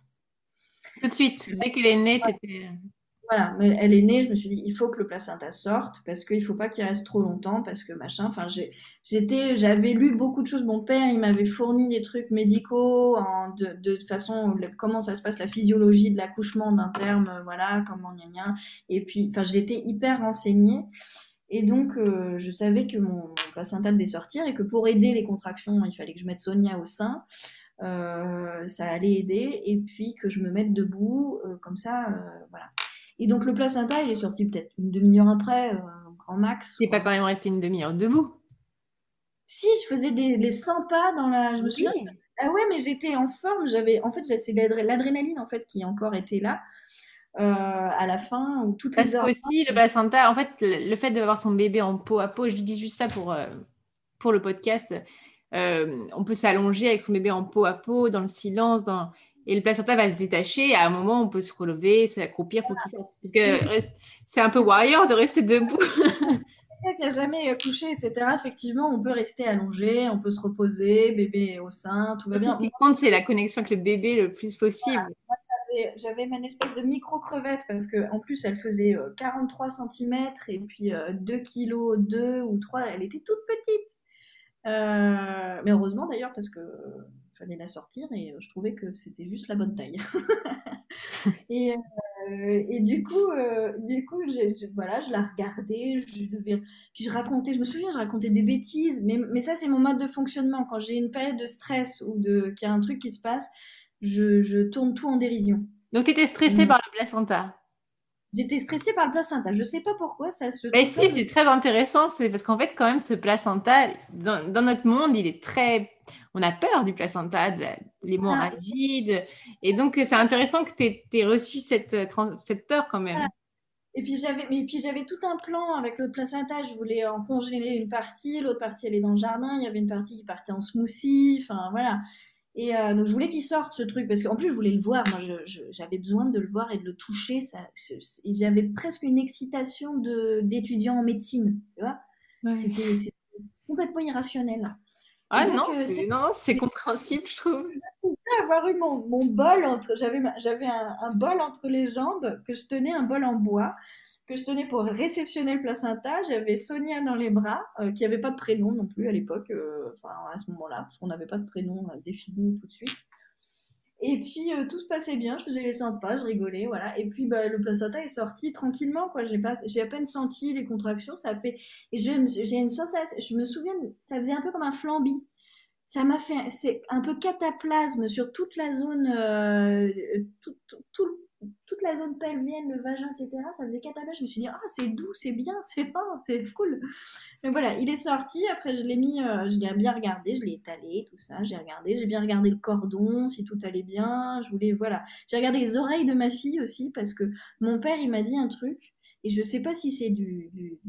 Tout de suite, dès qu'elle est née, t'étais voilà, mais elle est née, je me suis dit, il faut que le placenta sorte parce qu'il ne faut pas qu'il reste trop longtemps parce que machin. Enfin, j'avais lu beaucoup de choses. Mon père, il m'avait fourni des trucs médicaux en, de, de façon comment ça se passe la physiologie de l'accouchement d'un terme, voilà, comment gna gna. Et puis, enfin, j'étais hyper renseignée. Et donc, euh, je savais que mon, placenta devait sortir et que pour aider les contractions, il fallait que je mette Sonia au sein. Euh, ça allait aider. Et puis que je me mette debout, euh, comme ça, voilà. Et donc le placenta, il est sorti peut-être une demi-heure après, euh, grand max. n'est pas quand même resté une demi-heure debout Si, je faisais des, les 100 pas dans la. Je me souviens. Ah ouais, mais j'étais en forme. J'avais, en fait, c'est l'adrénaline en fait qui encore était là. Euh, à la fin ou toutes Parce les heures. Parce aussi le placenta, en fait, le fait d'avoir son bébé en peau à peau, je dis juste ça pour, euh, pour le podcast. on peut s'allonger avec son bébé en peau à peau, dans le silence, dans Et le placenta va se détacher. Et à un moment, on peut se relever, s'accroupir pour qu'il sorte. Parce que c'est un peu warrior de rester debout. *laughs* qui n'a jamais couché, etc., effectivement, on peut rester allongé, on peut se reposer, bébé au sein, tout va bien. Ce qui compte, c'est la connexion avec le bébé le plus possible. J'avais une espèce de micro-crevette parce qu'en plus, elle faisait 43 euh, cm et puis 2 kg, 2 ou 3, elle était toute petite. Euh, mais heureusement d'ailleurs parce que fallait la sortir et je trouvais que c'était juste la bonne taille. *laughs* et, euh, et du coup, euh, du coup, je, voilà, je la regardais, je devais, puis je racontais, je me souviens, je racontais des bêtises, mais, mais ça c'est mon mode de fonctionnement. Quand j'ai une période de stress ou de qu'il y a un truc qui se passe, je, je tourne tout en dérision. Donc tu étais stressée mm. par le placenta? J'étais stressée par le placenta. Je sais pas pourquoi ça se. Mais si, c'est très intéressant. C'est parce qu'en fait, quand même, ce placenta, dans, dans, notre monde, il est très on a peur du placenta, de l'hémorragie. Et donc, c'est intéressant que tu aies, reçu cette, euh, cette peur quand même. Et puis j'avais, mais puis j'avais tout un plan avec le placenta. Je voulais en congeler une partie, l'autre partie elle est dans le jardin. Il y avait une partie qui partait en smoothie. Enfin voilà. Et euh, donc je voulais qu'il sorte ce truc parce qu'en plus je voulais le voir. Moi j'avais besoin de le voir et de le toucher. Ça, j'avais presque une excitation de d'étudiant en médecine. Tu vois. C'était complètement irrationnel. Ah non, euh, non, *laughs* c'est compréhensible, je trouve. avoir eu mon, mon bol entre, j'avais, j'avais un, un, bol entre les jambes que je tenais, un bol en bois que je tenais pour réceptionner le placenta. J'avais Sonia dans les bras, euh, qui n'avait pas de prénom non plus à l'époque, euh, enfin à ce moment-là, parce qu'on n'avait pas de prénom défini tout de suite. Et puis tout se passait bien, je faisais les 100 pas, je rigolais, voilà. Et puis bah, le placenta est sorti tranquillement, quoi. J'ai pas, j'ai à peine senti les contractions, ça a fait. Et j'ai une sensation, je me souviens, ça faisait un peu comme un flambi. Ça m'a fait, c'est un peu cataplasme sur toute la zone, euh, tout, tout, toute la zone pelvienne, le vagin, etc. Ça faisait cataplasme. Je me suis dit, ah, c'est doux, c'est bien, *laughs* c'est pas, c'est cool. Mais voilà, il est sorti. Après, je l'ai mis, euh, je l'ai bien regardé, je l'ai étalé, tout ça. J'ai regardé, j'ai bien regardé le cordon, si tout allait bien. Je voulais, voilà. J'ai regardé les oreilles de ma fille aussi parce que mon père, il m'a dit un truc. Et je sais pas si c'est du, du,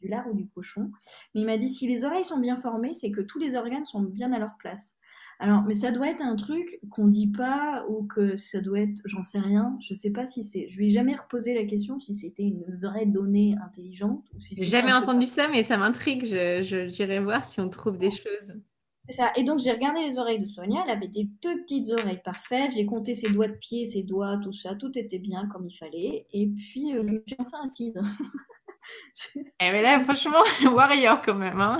du lard ou du cochon. Mais il m'a dit si les oreilles sont bien formées, c'est que tous les organes sont bien à leur place. Alors, mais ça doit être un truc qu'on dit pas ou que ça doit être, j'en sais rien. Je sais pas si c'est. Je lui ai jamais reposé la question si c'était une vraie donnée intelligente ou si. J'ai jamais entendu ça, mais ça m'intrigue. Je j'irai voir si on trouve des choses. C'est ça. Et donc j'ai regardé les oreilles de Sonia. Elle avait des deux petites oreilles parfaites. J'ai compté ses doigts de pied, ses doigts, tout ça. Tout était bien comme il fallait. Et puis euh, je me suis enfin assise. *laughs* eh, mais là, franchement, *laughs* warrior quand même. Hein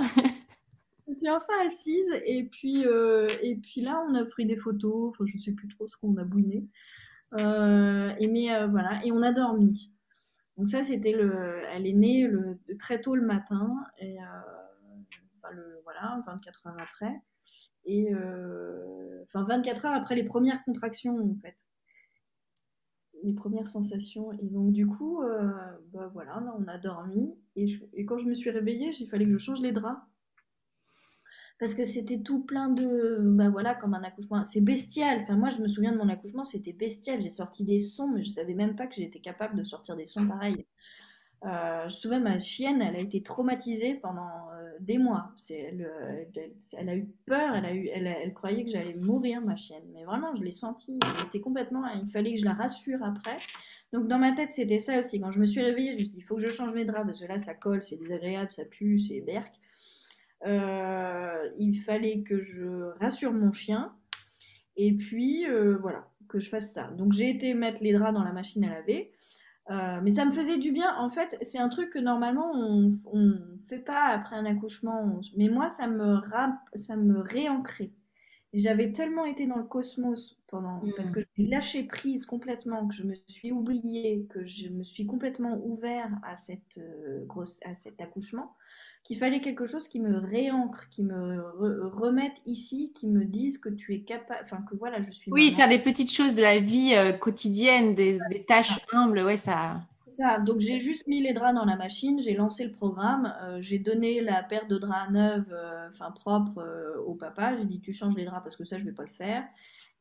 suis enfin assise et puis, euh, et puis là, on a pris des photos. Enfin, je sais plus trop ce qu'on a bouiné. Euh, et mais euh, voilà, et on a dormi. Donc ça, c'était le. Elle est née très tôt le matin et voilà, 24 heures après. Et enfin 24 heures après les premières contractions en fait les premières sensations. Et donc, du coup, bah voilà, là, on a dormi. Et quand je me suis réveillée, il fallait que je change les draps. Parce que c'était tout plein de. Bah voilà, comme un accouchement. C'est bestial. Enfin, moi, je me souviens de mon accouchement, c'était bestial. J'ai sorti des sons, mais je savais même pas que j'étais capable de sortir des sons pareils. Euh, je souviens, ma chienne, elle a été traumatisée pendant euh, des mois. Elle, elle, a eu peur, elle, a eu, elle, elle croyait que j'allais mourir, ma chienne. Mais vraiment, je l'ai senti. Elle était complètement. Il fallait que je la rassure après. Donc, dans ma tête, c'était ça aussi. Quand je me suis réveillée, je me suis dit, il faut que je change mes draps parce que là, ça colle, c'est désagréable, ça pue, c'est berk. Euh, il fallait que je rassure mon chien. Et puis, voilà, que je fasse ça. Donc, j'ai été mettre les draps dans la machine à laver. Euh, mais ça me faisait du bien. En fait, c'est un truc que normalement on ne fait pas après un accouchement. Mais moi, ça me, ça me réancrait. J'avais tellement été dans le cosmos pendant, parce mm. que j'ai lâché prise complètement, que je me suis oubliée, que je me suis complètement ouvert à, cette, euh, grosse, à cet accouchement, qu'il fallait quelque chose qui me réancre, qui me remette ici, qui me dise que tu es capable, enfin que voilà, je suis. Oui, faire des petites choses de la vie euh, quotidienne, des, tâches humbles, ouais, ça. Ça, donc j'ai juste mis les draps dans la machine, j'ai lancé le programme, euh, j'ai donné la paire de draps neuve, euh, enfin propre, au papa. J'ai dit tu changes les draps parce que ça je vais pas le faire.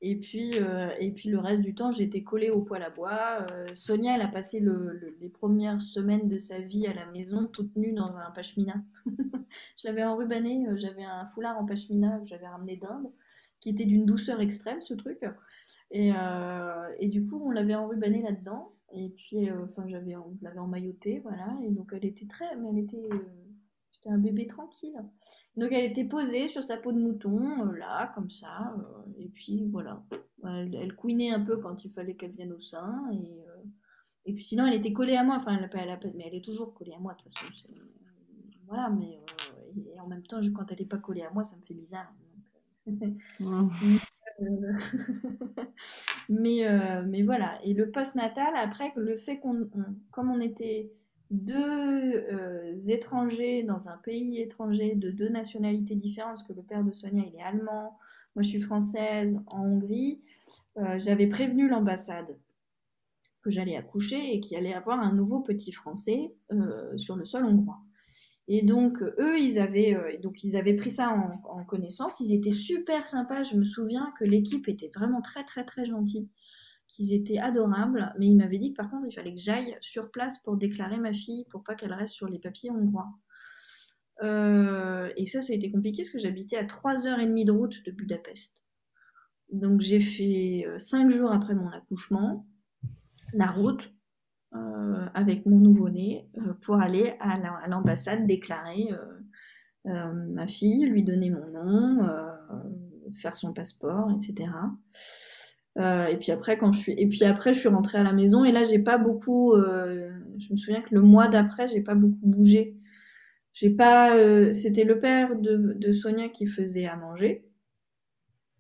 Et puis, euh, et puis le reste du temps, j'étais collée au poêle à bois. Euh, Sonia, elle a passé le, les premières semaines de sa vie à la maison, toute nue dans un pashmina. *laughs* je l'avais enrubané, euh, j'avais un foulard en pashmina que j'avais ramené d'Inde. qui était d'une douceur extrême, ce truc. Et, et du coup, on l'avait enrubanné là-dedans. Et puis, enfin, j'avais, on l'avait emmailloté, voilà. Et donc, elle était très, mais elle était, c'était un bébé tranquille. Donc, elle était posée sur sa peau de mouton, là, comme ça. et puis, voilà. Elle, elle, couinait un peu quand il fallait qu'elle vienne au sein. Et, et puis sinon, elle était collée à moi. Enfin, elle, elle, mais elle est toujours collée à moi, de toute façon. Voilà, mais euh, et en même temps, quand elle n'est pas collée à moi, ça me fait bizarre. *laughs* *laughs* mais, euh, mais voilà. Et le post-natal, après, le fait qu'on, comme on était deux euh, étrangers dans un pays étranger de deux nationalités différentes, parce que le père de Sonia, il est allemand, moi je suis française en Hongrie, j'avais prévenu l'ambassade que j'allais accoucher et qu'il allait avoir un nouveau petit français euh, sur le sol hongrois. Et donc, eux, ils avaient, euh, pris ça en, connaissance. Ils étaient super sympas. Je me souviens que l'équipe était vraiment très, très, très gentille, qu'ils étaient adorables. Mais ils m'avaient dit que par contre, il fallait que j'aille sur place pour déclarer ma fille, pour pas qu'elle reste sur les papiers hongrois. Euh, et ça, ça a été compliqué parce que j'habitais à 3h30 de route de Budapest. Donc, j'ai fait 5 jours après mon accouchement la route euh, avec mon nouveau-né euh, pour aller à l'ambassade déclarer euh, ma fille, lui donner mon nom, faire son passeport, etc. et puis après, quand je suis, et puis après, je suis rentrée à la maison et là, j'ai pas beaucoup. je me souviens que le mois d'après, j'ai pas beaucoup bougé. J'ai pas. C'était le père de, de, Sonia qui faisait à manger.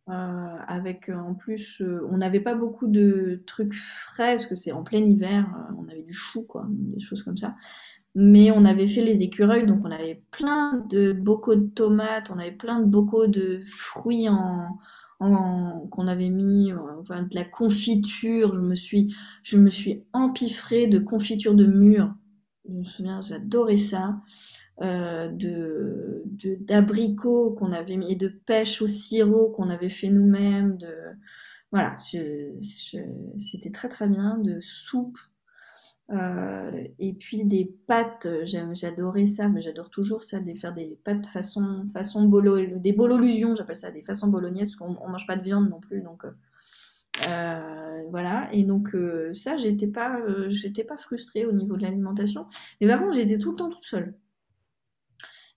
Euh, avec euh, en plus, euh, on n'avait pas beaucoup de trucs frais parce que c'est en plein hiver, on avait du chou, quoi, des choses comme ça. Mais on avait fait les écureuils, donc on avait plein de bocaux de tomates, on avait plein de bocaux de fruits en, qu'on avait mis, enfin, de la confiture. Je me suis, je me suis empiffrée de confiture de mûre. Je me souviens, j'adorais ça. Euh, de d'abricots qu'on avait mis et de pêche au sirop qu'on avait fait nous-mêmes de voilà c'était très très bien de soupe euh, et puis des pâtes j'adorais ça mais j'adore toujours ça de faire des pâtes façon façon bolo des bololusions j'appelle ça des façons bolognaises parce qu'on mange pas de viande non plus donc euh, voilà et donc ça j'étais pas pas frustrée au niveau de l'alimentation mais par contre j'étais tout le temps toute seule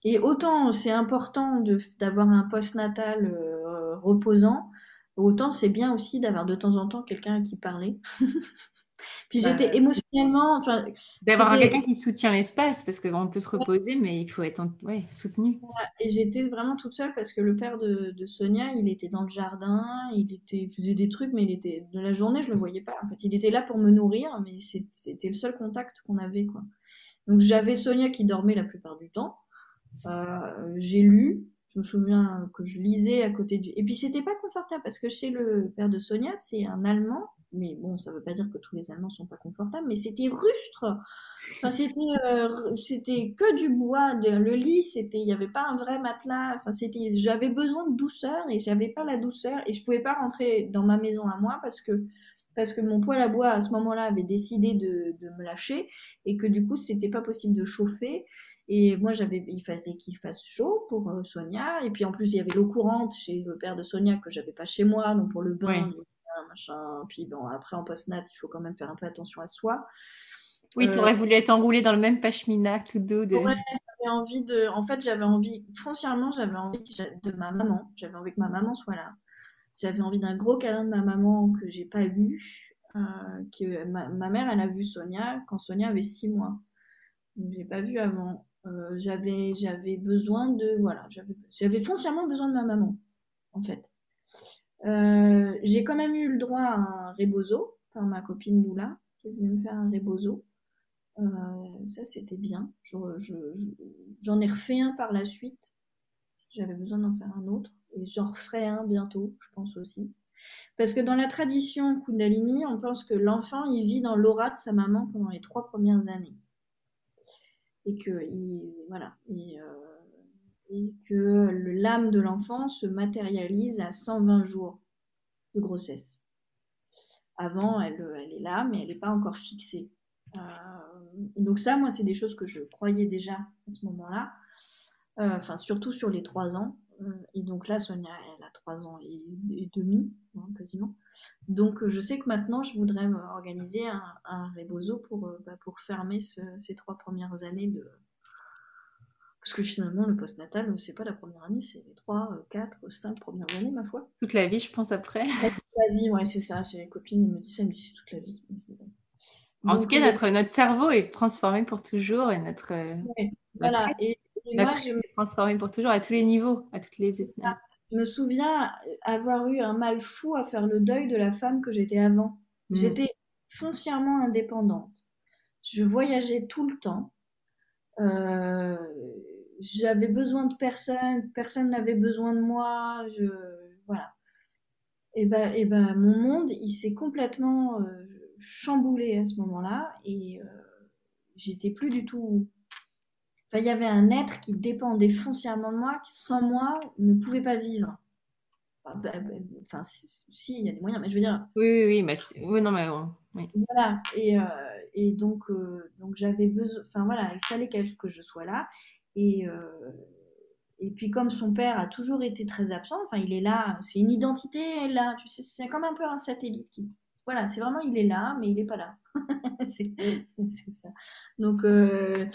et autant c'est important d'avoir un post-natal euh, reposant, autant c'est bien aussi d'avoir de temps en temps quelqu'un à qui parler. *laughs* Puis bah, j'étais émotionnellement. Enfin, D'avoir quelqu'un qui soutient l'espace, parce qu'on peut se reposer, mais il faut être ouais, soutenu. Et j'étais vraiment toute seule parce que le père de, de, Sonia, il était dans le jardin, il, était, faisait des trucs, mais il était de la journée, je le voyais pas. En fait, il était là pour me nourrir, mais c'était le seul contact qu'on avait. quoi. Donc j'avais Sonia qui dormait la plupart du temps. Euh, j'ai lu, je me souviens que je lisais à côté du. Et puis c'était pas confortable parce que chez le père de Sonia, c'est un Allemand, mais bon, ça veut pas dire que tous les Allemands sont pas confortables, mais c'était rustre. Enfin, c'était euh, c'était que du bois. Le lit, c'était, il y avait pas un vrai matelas. Enfin, c'était, j'avais besoin de douceur et j'avais pas la douceur et je pouvais pas rentrer dans ma maison à moi parce que parce que mon poêle à bois à ce moment-là avait décidé de, de me lâcher et que du coup c'était pas possible de chauffer et moi, j'avais, il fallait qu'il fasse chaud pour euh, Sonia. Et puis en plus, il y avait l'eau courante chez le père de Sonia que j'avais pas chez moi, donc pour le bain, machin. Puis bon, après en post-nat, il faut quand même faire un peu attention à soi. Oui, tu aurais euh, voulu être enroulée dans le même pashmina tout doux. De... Ouais, j'avais envie de. En fait, j'avais envie, foncièrement, j'avais envie de ma maman. J'avais envie que ma maman soit là. J'avais envie d'un gros câlin de ma maman que j'ai pas eu. Euh, que ma, ma, mère, elle a vu Sonia quand Sonia avait six mois. Donc, j'ai pas vu avant. Euh, j'avais j'avais besoin de voilà j'avais foncièrement besoin de ma maman en fait. Euh, j'ai quand même eu le droit à un rebozo par ma copine Lula qui est venue me faire un rebozo. Euh, ça c'était bien. J'en je, ai refait un par la suite. J'avais besoin d'en faire un autre. Et j'en referai un bientôt je pense aussi. Parce que dans la tradition Kundalini on pense que l'enfant il vit dans l'aura de sa maman pendant les trois premières années et que voilà euh, et, que l'âme de l'enfant se matérialise à 120 jours de grossesse. Avant, elle, elle est là, mais elle n'est pas encore fixée. Euh, donc ça, moi, c'est des choses que je croyais déjà à ce moment-là. Euh, enfin, surtout sur les trois ans. Et donc là, Sonia, elle a trois ans et, demi, hein, quasiment. Donc, je sais que maintenant, je voudrais organiser un, un rebozo pour, bah, pour fermer ces trois premières années de, parce que finalement, le postnatal, c'est pas la première année, c'est les 3, 4, 5 premières années, ma foi. Toute la vie, je pense, après. Toute la vie, ouais, c'est ça. J'ai les copines, elles me disent ça, me disent toute la vie. en tout cas, euh, notre, notre cerveau est transformé pour toujours et notre. Euh, voilà. Et, moi, je me transformé pour toujours à tous les niveaux, à toutes les étapes. Ah, je me souviens avoir eu un mal fou à faire le deuil de la femme que j'étais avant. Mm. J'étais foncièrement indépendante. Je voyageais tout le temps. Euh, j'avais besoin de personne, personne n'avait besoin de moi, je voilà. Et ben, et ben mon monde, il s'est complètement euh, chamboulé à ce moment-là et euh, j'étais plus du tout. Il y avait un être qui dépendait foncièrement de moi, qui sans moi ne pouvait pas vivre. Enfin, bah, bah, enfin si, il y a des moyens, mais je veux dire. Oui, oui, oui, mais oui, non, mais oui. Voilà. Et, euh, et donc, donc j'avais besoin. Enfin voilà, il fallait que je sois là. Et, euh, et puis comme son père a toujours été très absent, enfin il est là, c'est une identité là, tu sais, c'est comme un peu un satellite qui, voilà, c'est vraiment il est là, mais il n'est pas là. *laughs* c'est ça. Donc euh,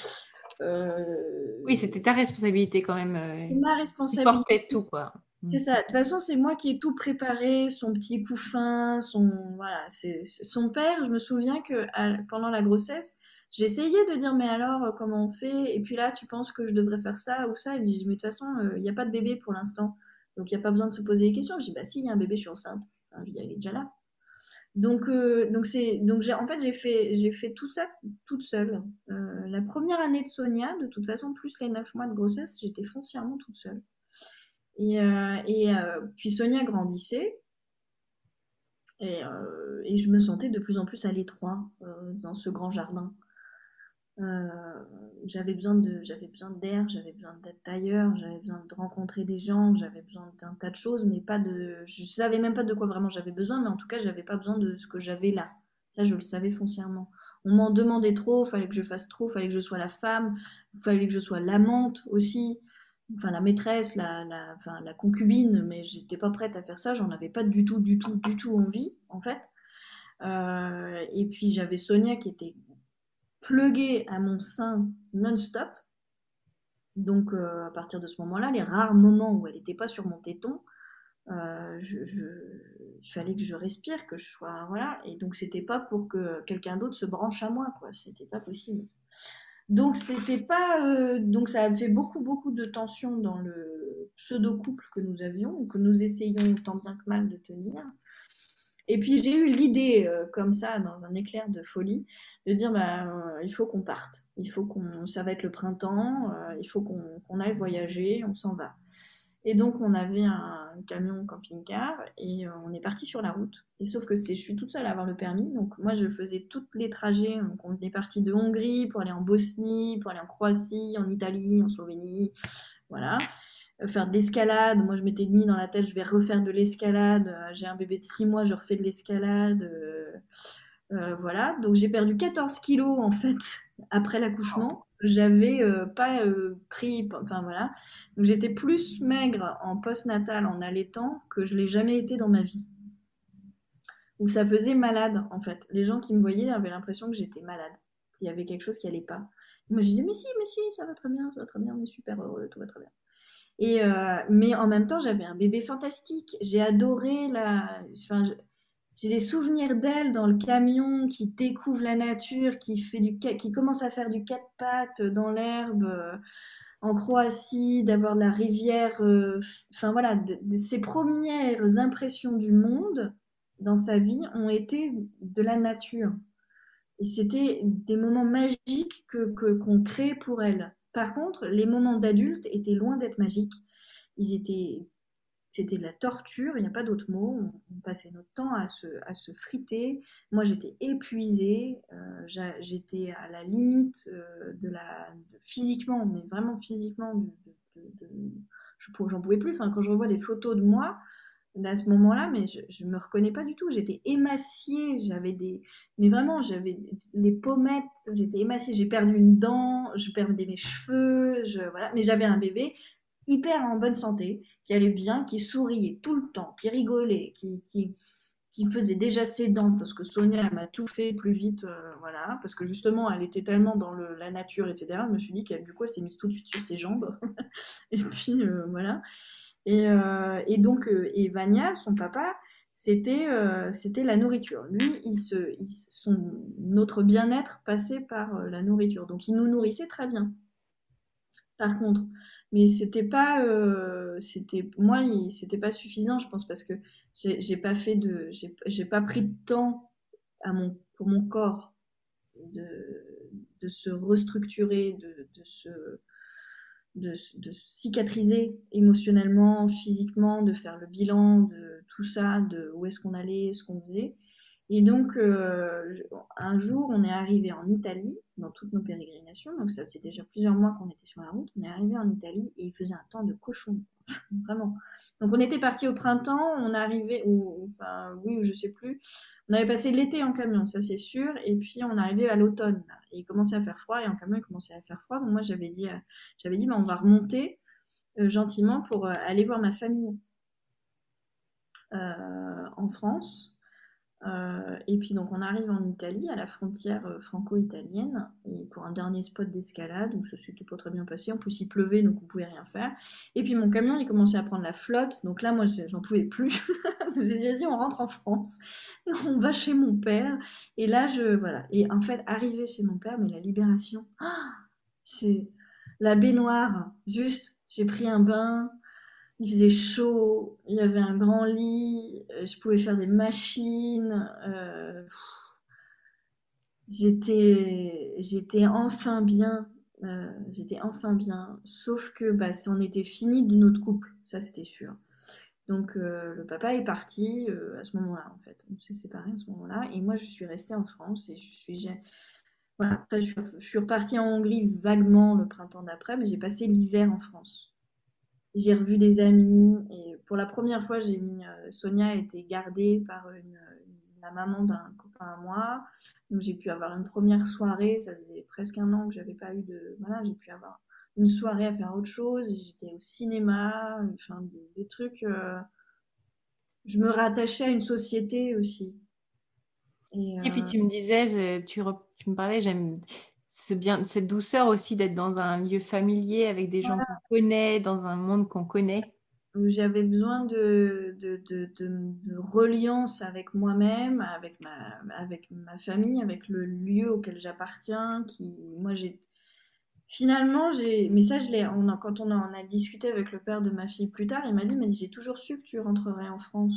euh, oui, c'était ta responsabilité quand même. ma responsabilité. portait tout quoi. C'est ça. De toute façon, c'est moi qui ai tout préparé, son petit couffin, son voilà, c'est son père. Je me souviens que pendant la grossesse, essayé de dire, mais alors, euh, comment on fait? Et puis là, tu penses que je devrais faire ça ou ça? Ils me disent, mais de toute façon, euh, il n'y a pas de bébé pour l'instant. Donc, il n'y a pas besoin de se poser des questions. Je dis, bah si, il y a un bébé, je suis enceinte. je dis, il est déjà là. Donc, euh, donc en fait, j'ai fait, fait tout ça toute seule. la première année de Sonia, de toute façon, plus les neuf mois de grossesse, j'étais foncièrement toute seule. Et, et puis Sonia grandissait. Et, et, je me sentais de plus en plus à l'étroit dans ce grand jardin. Euh, j'avais besoin de j'avais besoin d'air j'avais besoin d'être ailleurs j'avais besoin de rencontrer des gens j'avais besoin d'un tas de choses mais pas de je savais même pas de quoi vraiment j'avais besoin mais en tout cas j'avais pas besoin de ce que j'avais là. Ça je le savais foncièrement. On m'en demandait trop fallait que je fasse trop fallait que je sois la femme fallait que je sois l'amante aussi enfin la maîtresse la la, enfin, la concubine mais j'étais pas prête à faire ça j'en avais pas du tout du tout du tout envie en fait. Euh, et puis j'avais Sonia qui était pluguée à mon sein non-stop. Donc euh, à partir de ce moment-là, les rares moments où elle n'était pas sur mon téton, euh, il fallait que je respire, que je sois voilà. Et donc c'était pas pour que quelqu'un d'autre se branche à moi, quoi. C'était pas possible. Donc c'était pas, euh, donc ça a fait beaucoup beaucoup de tension dans le pseudo couple que nous avions, que nous essayions tant bien que mal de tenir. Et puis j'ai eu l'idée, euh, comme ça, dans un éclair de folie, de dire bah, euh, il faut qu'on parte, il faut qu'on, ça va être le printemps, euh, il faut qu'on aille voyager, on s'en va. Et donc on avait un camion camping-car et on est parti sur la route. Et sauf que c'est, je suis toute seule à avoir le permis, donc moi je faisais tous les trajets. On est parti de Hongrie pour aller en Bosnie, pour aller en Croatie, en Italie, en Slovénie, voilà faire de l'escalade. Moi, je m'étais mis dans la tête, je vais refaire de l'escalade. Euh, j'ai un bébé de 6 mois, je refais de l'escalade. Euh, euh, voilà. Donc, j'ai perdu 14 kilos, en fait, après l'accouchement. J'avais pas pris, enfin voilà. Donc, j'étais plus maigre en post-natal, en allaitant, que je l'ai jamais été dans ma vie. Où ça faisait malade, en fait. Les gens qui me voyaient avaient l'impression que j'étais malade. Il y avait quelque chose qui allait pas. Moi, je disais, mais si, mais si, ça va très bien, ça va très bien, on est super heureux, tout va très bien. Euh, mais en même temps, j'avais un bébé fantastique. J'ai adoré la. Enfin, j'ai des souvenirs d'elle dans le camion qui découvre la nature, qui fait du qui commence à faire du quatre pattes dans l'herbe euh, en Croatie, d'avoir la rivière. Euh, enfin voilà, ses premières impressions du monde dans sa vie ont été de la nature. Et c'était des moments magiques que qu'on crée pour elle. Par contre, les moments d'adulte étaient loin d'être magiques. Ils étaient, c'était de la torture, il n'y a pas d'autre mot. On, passait notre temps à se, à se friter. Moi, j'étais épuisée, euh, j'étais à la limite euh, de la, physiquement, mais vraiment physiquement, de, j'en pouvais plus. Enfin, quand je revois des photos de moi, à ce moment-là, mais je, ne me reconnais pas du tout. J'étais émaciée, j'avais des, mais vraiment, j'avais les pommettes, j'étais émaciée, j'ai perdu une dent, je perdais mes cheveux, je, voilà. Mais j'avais un bébé hyper en bonne santé, qui allait bien, qui souriait tout le temps, qui rigolait, qui, qui, qui faisait déjà ses dents, parce que Sonia, elle m'a tout fait plus vite, euh, voilà, parce que justement, elle était tellement dans le, la nature, etc. Je me suis dit qu'elle, du coup, s'est mise tout de suite sur ses jambes. *laughs* et puis, euh, voilà. Et, euh, et donc, et Vania, son papa, c'était c'était la nourriture. Lui, il se, son, notre bien-être passait par la nourriture. Donc, il nous nourrissait très bien. Par contre, mais c'était pas, c'était moi, c'était pas suffisant, je pense, parce que j'ai pas fait de, j'ai pas pris de temps à mon, pour mon corps de, de se restructurer, de, de se, de, de, cicatriser émotionnellement, physiquement, de faire le bilan de tout ça, de où est-ce qu'on allait, ce qu'on faisait. Et donc, euh, un jour, on est arrivé en Italie, dans toutes nos pérégrinations, donc ça faisait déjà plusieurs mois qu'on était sur la route, on est arrivé en Italie et il faisait un temps de cochon, *laughs* vraiment. Donc on était parti au printemps, on arrivait, ou enfin oui, ou je sais plus, on avait passé l'été en camion, ça c'est sûr, et puis on arrivait à l'automne, et il commençait à faire froid, et en camion il commençait à faire froid, donc moi j'avais dit, j'avais dit, bah, on va remonter euh, gentiment pour euh, aller voir ma famille en France. Euh, et puis donc on arrive en Italie, à la frontière euh, franco-italienne, et pour un dernier spot d'escalade, donc ça s'était pas très bien passé. En plus il pleuvait, donc on pouvait rien faire. Et puis mon camion il commençait à prendre la flotte, donc là moi j'en pouvais plus. *laughs* J'ai dit vas-y on rentre en France, *laughs* on va chez mon père. Et là je voilà. Et en fait arrivé chez mon père, mais la libération, *gasps* c'est la baignoire, juste j'ai pris un bain, il faisait chaud, il y avait un grand lit, euh, je pouvais faire des machines. Euh, j'étais, enfin bien. Euh, j'étais enfin bien. Sauf que bah, c'en était fini de notre couple, ça c'était sûr. Donc le papa est parti à ce moment-là en fait. On s'est séparés à ce moment-là. Et moi je suis restée en France et je suis. Voilà, après, je suis repartie en Hongrie vaguement le printemps d'après, mais j'ai passé l'hiver en France j'ai revu des amis et pour la première fois, j'ai mis euh, Sonia a été gardée par une, la maman d'un copain à moi. Donc j'ai pu avoir une première soirée. Ça faisait presque un an que j'avais pas eu de voilà, j'ai pu avoir une soirée à faire autre chose. J'étais au cinéma, enfin des, trucs. Euh, je me rattachais à une société aussi. Et, et puis tu me disais, tu, tu me parlais, j'aime bien, cette douceur aussi d'être dans un lieu familier avec des gens qu'on connaît, dans un monde qu'on connaît. J'avais besoin de, de, de, de, reliance avec moi-même, avec ma, avec ma famille, avec le lieu auquel j'appartiens. Qui, moi, j'ai finalement, j'ai, mais ça, je l'ai, on a, quand on a, a discuté avec le père de ma fille plus tard, il m'a dit, mais j'ai toujours su que tu rentrerais en France,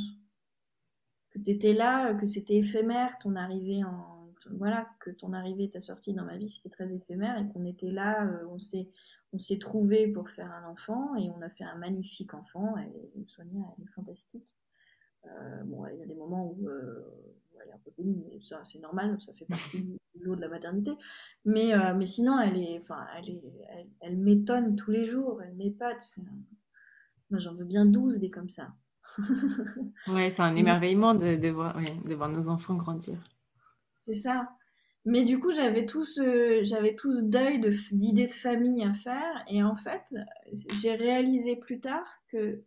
que tu étais là, que c'était éphémère ton arrivée en, voilà, que ton arrivée, ta sortie dans ma vie, c'était très éphémère et qu'on était là, euh, on s'est on s'est trouvé pour faire un enfant et on a fait un magnifique enfant. Et Sonia, elle est fantastique. Euh, bon, il y a des moments où euh, elle est un peu pénible, mais ça, c'est normal, ça fait partie du lot de la maternité. Mais, mais sinon, elle est, enfin, elle est, elle, m'étonne tous les jours, elle m'épate. Moi, j'en veux bien 12 des comme ça. ouais, c'est un *laughs* émerveillement de, de, voir, de voir nos enfants grandir. C'est ça. Mais du coup, j'avais tout ce, deuil d'idées de, famille à faire. Et en fait, j'ai réalisé plus tard que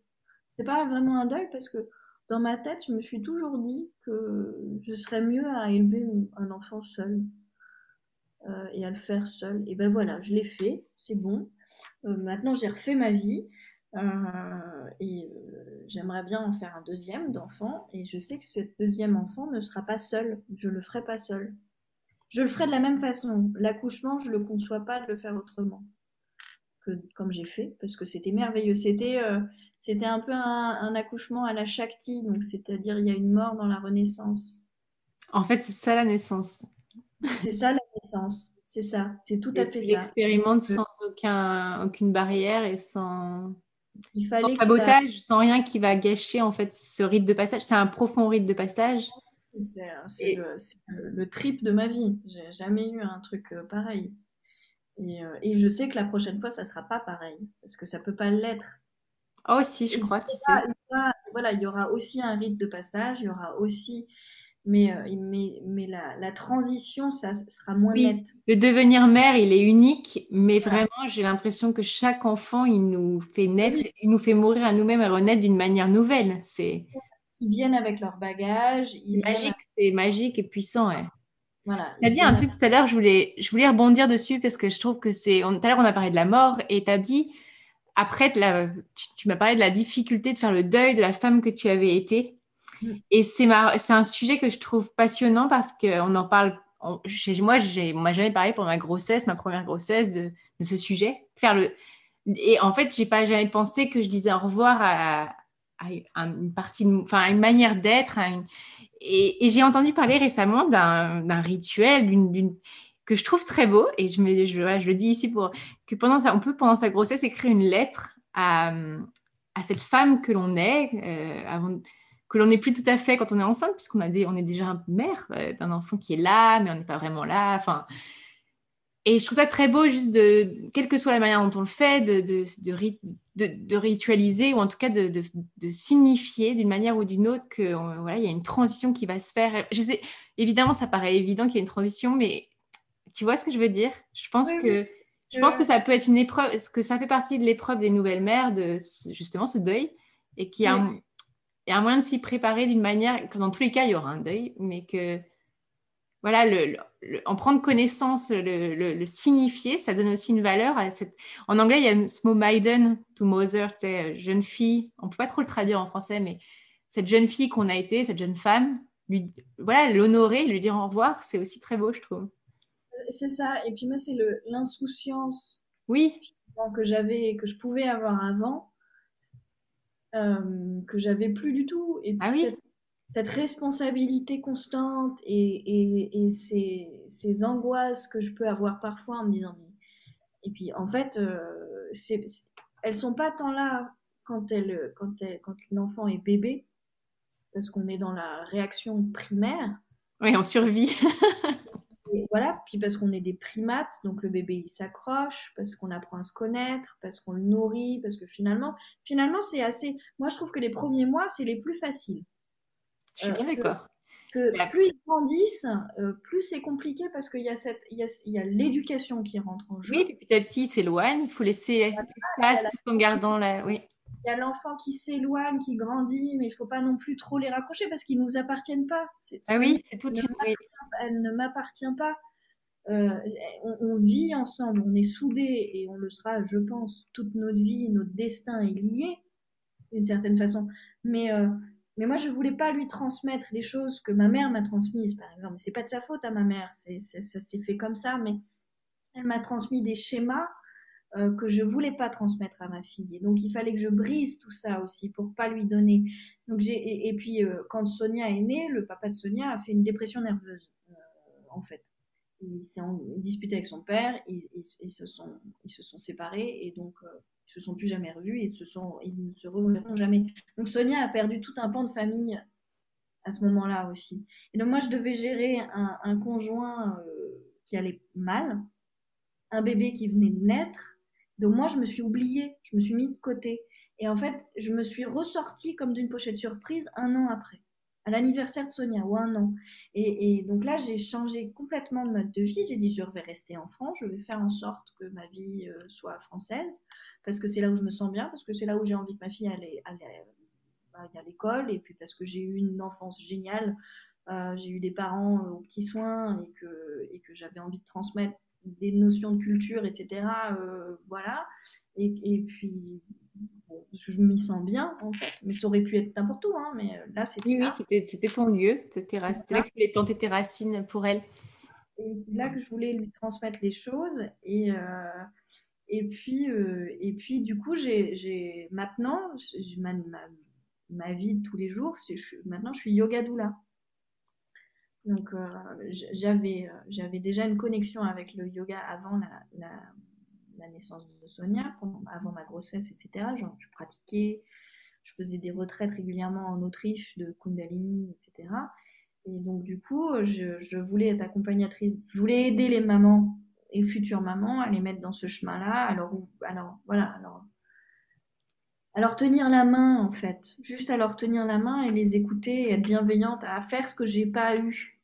c'était pas vraiment un deuil parce que dans ma tête, je me suis toujours dit que je serais mieux à élever un enfant seul euh, et à le faire seul. Et ben voilà, je l'ai fait, c'est bon. Euh, maintenant, j'ai refait ma vie. Euh, et euh, j'aimerais bien en faire un deuxième d'enfant. Et je sais que ce deuxième enfant ne sera pas seul. Je le ferai pas seul. Je le ferai de la même façon. L'accouchement, je le conçois pas de le faire autrement que comme j'ai fait, parce que c'était merveilleux. C'était euh, c'était un peu un, accouchement à la Shakti, donc c'est-à-dire il y a une mort dans la renaissance. En fait, c'est ça la naissance. C'est ça la naissance. C'est ça. C'est tout à fait ça. L'expérimente sans aucun, aucune barrière et sans il fallait sans sabotage, sans rien qui va gâcher en fait ce rite de passage. C'est un profond rite de passage. C'est le, trip de ma vie. J'ai jamais eu un truc euh, pareil. Euh, et, je sais que la prochaine fois, ça sera pas pareil parce que ça peut pas l'être. Oh si, je crois. voilà, il y aura aussi un rite de passage. Il y aura aussi mais, euh, mais, mais la, la, transition, ça sera moins oui, net. Le devenir mère, il est unique, mais vraiment, j'ai l'impression que chaque enfant, il nous fait naître, il nous fait mourir à nous-mêmes et renaître d'une manière nouvelle. C'est ils viennent avec leur bagage. magique, c'est magique et puissant. Ouais. Voilà. Tu as dit un truc tout à l'heure, je voulais, je voulais rebondir dessus parce que je trouve que c'est. Tout à l'heure, on a parlé de la mort et tu as dit, après, la, tu, m'as parlé de la difficulté de faire le deuil de la femme que tu avais été. Et c'est un sujet que je trouve passionnant parce qu'on en parle. moi, on m'a jamais parlé pendant ma grossesse, ma première grossesse, de, ce sujet. Faire le, et en fait, j'ai pas jamais pensé que je disais au revoir à, une partie, enfin, une manière d'être. Et, j'ai entendu parler récemment d'un rituel, d'une que je trouve très beau. Et je, me, je, le dis ici pour que pendant ça, on peut pendant sa grossesse écrire une lettre à, à cette femme que l'on est, euh, que l'on n'est plus tout à fait quand on est enceinte, puisqu'on a des, on est déjà mère euh, d'un enfant qui est là, mais on n'est pas vraiment là. Enfin, et je trouve ça très beau, juste de, quelle que soit la manière dont on le fait, de, de, de, de ritualiser ou en tout cas de, signifier d'une manière ou d'une autre que voilà, il y a une transition qui va se faire. Je sais, évidemment, ça paraît évident qu'il y a une transition, mais tu vois ce que je veux dire? Je pense que je pense que ça peut être une épreuve, que ça fait partie de l'épreuve des nouvelles mères de justement ce deuil et qu'il y a, un, y a un moyen de s'y préparer d'une manière que dans tous les cas il y aura un deuil, mais que voilà, le, en prendre connaissance, le, signifier, ça donne aussi une valeur à cette. En anglais, il y a ce mot maiden to mother, tu sais, jeune fille. On peut pas trop le traduire en français, mais cette jeune fille qu'on a été, cette jeune femme, lui, voilà, l'honorer, lui dire au revoir, c'est aussi très beau, je trouve. C'est ça. Et puis moi, c'est l'insouciance. Oui. Que j'avais, que je pouvais avoir avant, euh, que j'avais plus du tout. Et ah oui? cette responsabilité constante et, et, ces, ces, angoisses que je peux avoir parfois en me disant et puis en fait euh, c'est, elles sont pas tant là quand elle, quand, elle, quand l'enfant est bébé parce qu'on est dans la réaction primaire. Oui on survit *laughs* et voilà puis parce qu'on est des primates donc le bébé il s'accroche parce qu'on apprend à se connaître parce qu'on le nourrit parce que finalement finalement c'est assez moi je trouve que les premiers mois c'est les plus faciles je suis bien d'accord. Que, plus ils grandissent, euh, plus c'est compliqué parce qu'il y a cette, il y a, l'éducation qui rentre en jeu. Oui, puis petit à petit, il s'éloigne. Il faut laisser l'espace tout en gardant la. Oui. Il y a l'enfant qui s'éloigne, qui grandit, mais il faut pas non plus trop les raccrocher parce qu'ils nous appartiennent pas. Ah oui, c'est tout. Elle ne m'appartient pas. Euh, on, on, vit ensemble, on est soudés et on le sera, je pense, toute notre vie, notre destin est lié d'une certaine façon. Mais euh, mais moi, je voulais pas lui transmettre les choses que ma mère m'a transmises, par exemple. C'est pas de sa faute à ma mère, c'est, ça s'est fait comme ça, mais elle m'a transmis des schémas euh, que je voulais pas transmettre à ma fille. Et donc, il fallait que je brise tout ça aussi pour pas lui donner. Donc, j'ai, et, puis, euh, quand Sonia est née, le papa de Sonia a fait une dépression nerveuse, euh, en fait. Il s'est disputé avec son père, ils, se sont, ils se sont séparés, et donc ils se sont plus jamais revus et se sont, ils ne se reverront jamais. Donc Sonia a perdu tout un pan de famille à ce moment-là aussi. Et donc moi, je devais gérer un, conjoint qui allait mal, un bébé qui venait de naître. Donc moi, je me suis oubliée, je me suis mis de côté. Et en fait, je me suis ressortie comme d'une pochette surprise un an après à l'anniversaire de Sonia ou un an. Et, donc là, j'ai changé complètement de mode de vie. J'ai dit, je vais rester en France, je vais faire en sorte que ma vie euh, soit française, parce que c'est là où je me sens bien, parce que c'est là où j'ai envie que ma fille aille, à l'école, et puis parce que j'ai eu une enfance géniale. Euh, j'ai eu des parents euh, aux petits soins et que, et que j'avais envie de transmettre des notions de culture, etc. voilà. Et, et puis, je m'y sens bien en fait, mais ça aurait pu être n'importe où, hein, mais euh, là c'était. Oui, oui c'était ton lieu, c'était là que tu voulais planter tes racines pour elle. Et c'est là que je voulais lui transmettre les choses. Et, euh, et, puis, euh, et puis, du coup, j'ai maintenant, ma, ma, ma, vie de tous les jours, c'est maintenant je suis yoga doula. Donc, j'avais j'avais déjà une connexion avec le yoga avant la la naissance de Sonia, avant ma grossesse, etc. je pratiquais, je faisais des retraites régulièrement en Autriche de Kundalini, etc. Et donc, du coup, je, voulais être accompagnatrice, je voulais aider les mamans et futures mamans à les mettre dans ce chemin-là. Alors, alors, voilà, alors, à leur tenir la main, en fait. Juste à leur tenir la main et les écouter et être bienveillante, à faire ce que j'ai pas eu.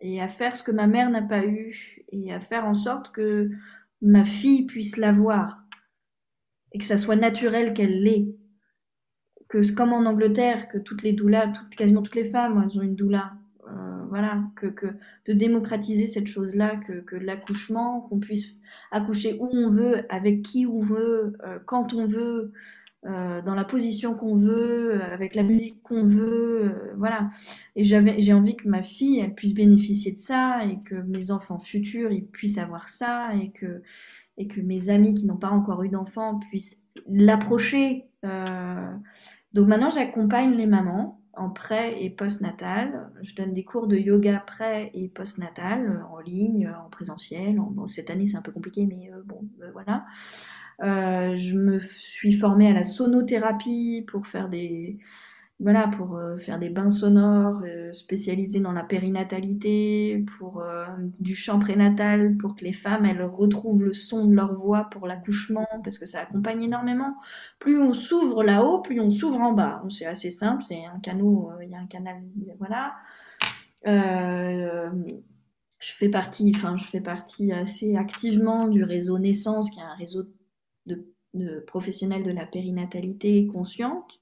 Et à faire ce que ma mère n'a pas eu. Et à faire en sorte que ma fille puisse l'avoir. Et que ça soit naturel qu'elle l'ait. Que, comme en Angleterre, que toutes les doulas, quasiment toutes les femmes, elles ont une doula voilà, que, de démocratiser cette chose-là, que, l'accouchement, qu'on puisse accoucher où on veut, avec qui on veut, euh, quand on veut, euh, dans la position qu'on veut, avec la musique qu'on veut, euh, voilà. Et j'avais, j'ai envie que ma fille, elle puisse bénéficier de ça et que mes enfants futurs, ils puissent avoir ça et que, et que mes amis qui n'ont pas encore eu d'enfants puissent l'approcher. donc maintenant, j'accompagne les mamans en pré et post-natal. Je donne des cours de yoga pré et post-natal euh, en ligne, euh, en présentiel. Cette année, c'est un peu compliqué, mais euh, bon, voilà. Je me suis formée à la sonothérapie pour faire des, voilà, pour euh, faire des bains sonores euh, spécialisés dans la périnatalité, pour euh, du chant prénatal, pour que les femmes elles retrouvent le son de leur voix pour l'accouchement, parce que ça accompagne énormément. Plus on s'ouvre là-haut, plus on s'ouvre en bas. C'est assez simple, c'est un canot, il y a un canal, voilà. je fais partie, enfin, je fais partie assez activement du réseau Naissance, qui est un réseau de, de professionnels de la périnatalité consciente.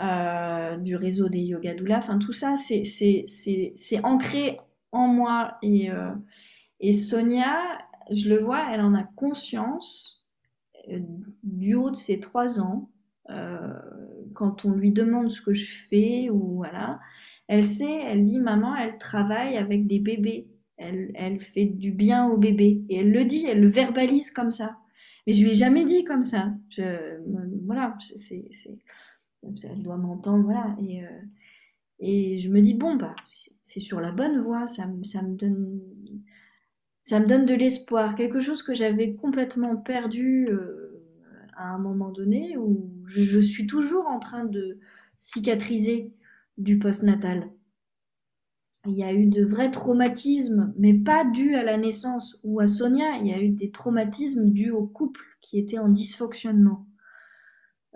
Euh, du réseau des yoga doulas. Enfin, tout ça, c'est ancré en moi. Et, euh, et Sonia, je le vois, elle en a conscience euh, du haut de ses trois ans. quand on lui demande ce que je fais, ou voilà, elle sait, elle dit Maman, elle travaille avec des bébés. Elle, elle fait du bien aux bébés. Et elle le dit, elle le verbalise comme ça. Mais je lui ai jamais dit comme ça. Je, voilà, c'est elle doit m'entendre, voilà. Et, euh, et je me dis, bon, bah, c'est sur la bonne voie, ça, ça, me donne, ça me donne de l'espoir, quelque chose que j'avais complètement perdu euh, à un moment donné, où je, suis toujours en train de cicatriser du postnatal. Il y a eu de vrais traumatismes, mais pas dus à la naissance ou à Sonia, il y a eu des traumatismes dus au couple qui était en dysfonctionnement.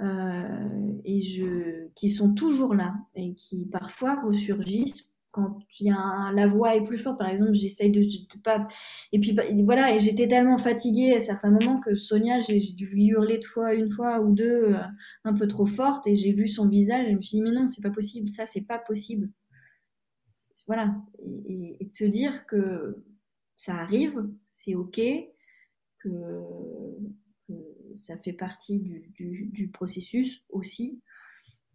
Euh, et qui sont toujours là et qui parfois ressurgissent quand la voix est plus forte. Par exemple, j'essaye de, de, pas. Et puis bah, voilà, et j'étais tellement fatiguée à certains moments que Sonia, j'ai dû lui hurler de fois, une fois ou deux, euh, un peu trop forte, et j'ai vu son visage, et je me suis dit, mais non, c'est pas possible, ça, c'est pas possible. Voilà. Et, et, de se dire que ça arrive, c'est ok, que ça fait partie du, processus aussi,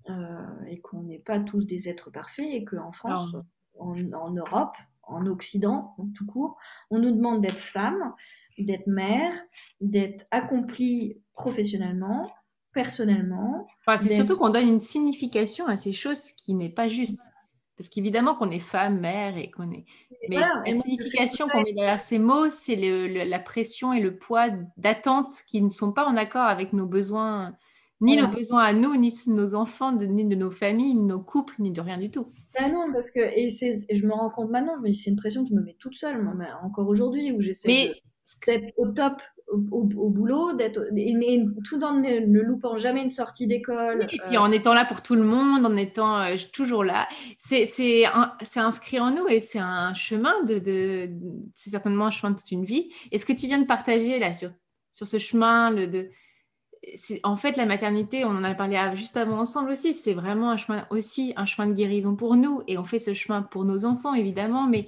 euh, et qu'on n'est pas tous des êtres parfaits, et qu'en France, en, Europe, en Occident, tout court, on nous demande d'être femme, d'être mère, d'être accomplie professionnellement, personnellement. c'est surtout qu'on donne une signification à ces choses qui n'est pas juste. Parce qu'évidemment qu'on est femme, mère et qu'on est. Mais la signification qu'on met derrière ces mots, c'est la pression et le poids d'attentes qui ne sont pas en accord avec nos besoins, ni nos besoins à nous, ni de nos enfants, ni de nos familles, ni de nos couples, ni de rien du tout. Ah non, parce que, et, je me rends compte maintenant, c'est une pression que je me mets toute seule, moi, encore aujourd'hui, où j'essaie d'être au top au, boulot, d'être, mais tout en ne, loupant jamais une sortie d'école. et puis en étant là pour tout le monde, en étant euh, toujours là. C'est, c'est, c'est inscrit en nous et c'est un chemin de, de, c'est certainement un chemin de toute une vie. Et ce que tu viens de partager là sur, sur ce chemin, le, de, c'est, en fait, la maternité, on en a parlé juste avant ensemble aussi, c'est vraiment un chemin aussi, un chemin de guérison pour nous. Et on fait ce chemin pour nos enfants, évidemment, mais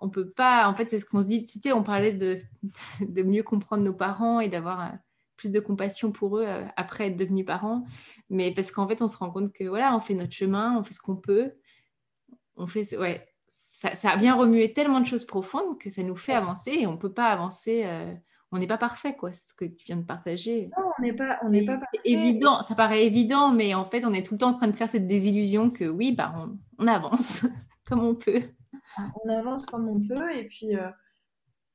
on peut pas. En fait, c'est ce qu'on se dit. Tu on parlait de, *laughs* de mieux comprendre nos parents et d'avoir euh, plus de compassion pour eux euh, après être devenus parents. Mais parce qu'en fait, on se rend compte que voilà, on fait notre chemin, on fait ce qu'on peut. On fait, ouais, ça, ça, vient remuer tellement de choses profondes que ça nous fait avancer et on peut pas avancer. Euh, on n'est pas parfait, quoi. C'est ce que tu viens de partager. Non, on n'est pas, on n'est pas parfait. évident, ça paraît évident, mais en fait, on est tout le temps en train de faire cette désillusion que oui, bah, on avance *laughs* comme on peut on avance comme on peut et puis euh,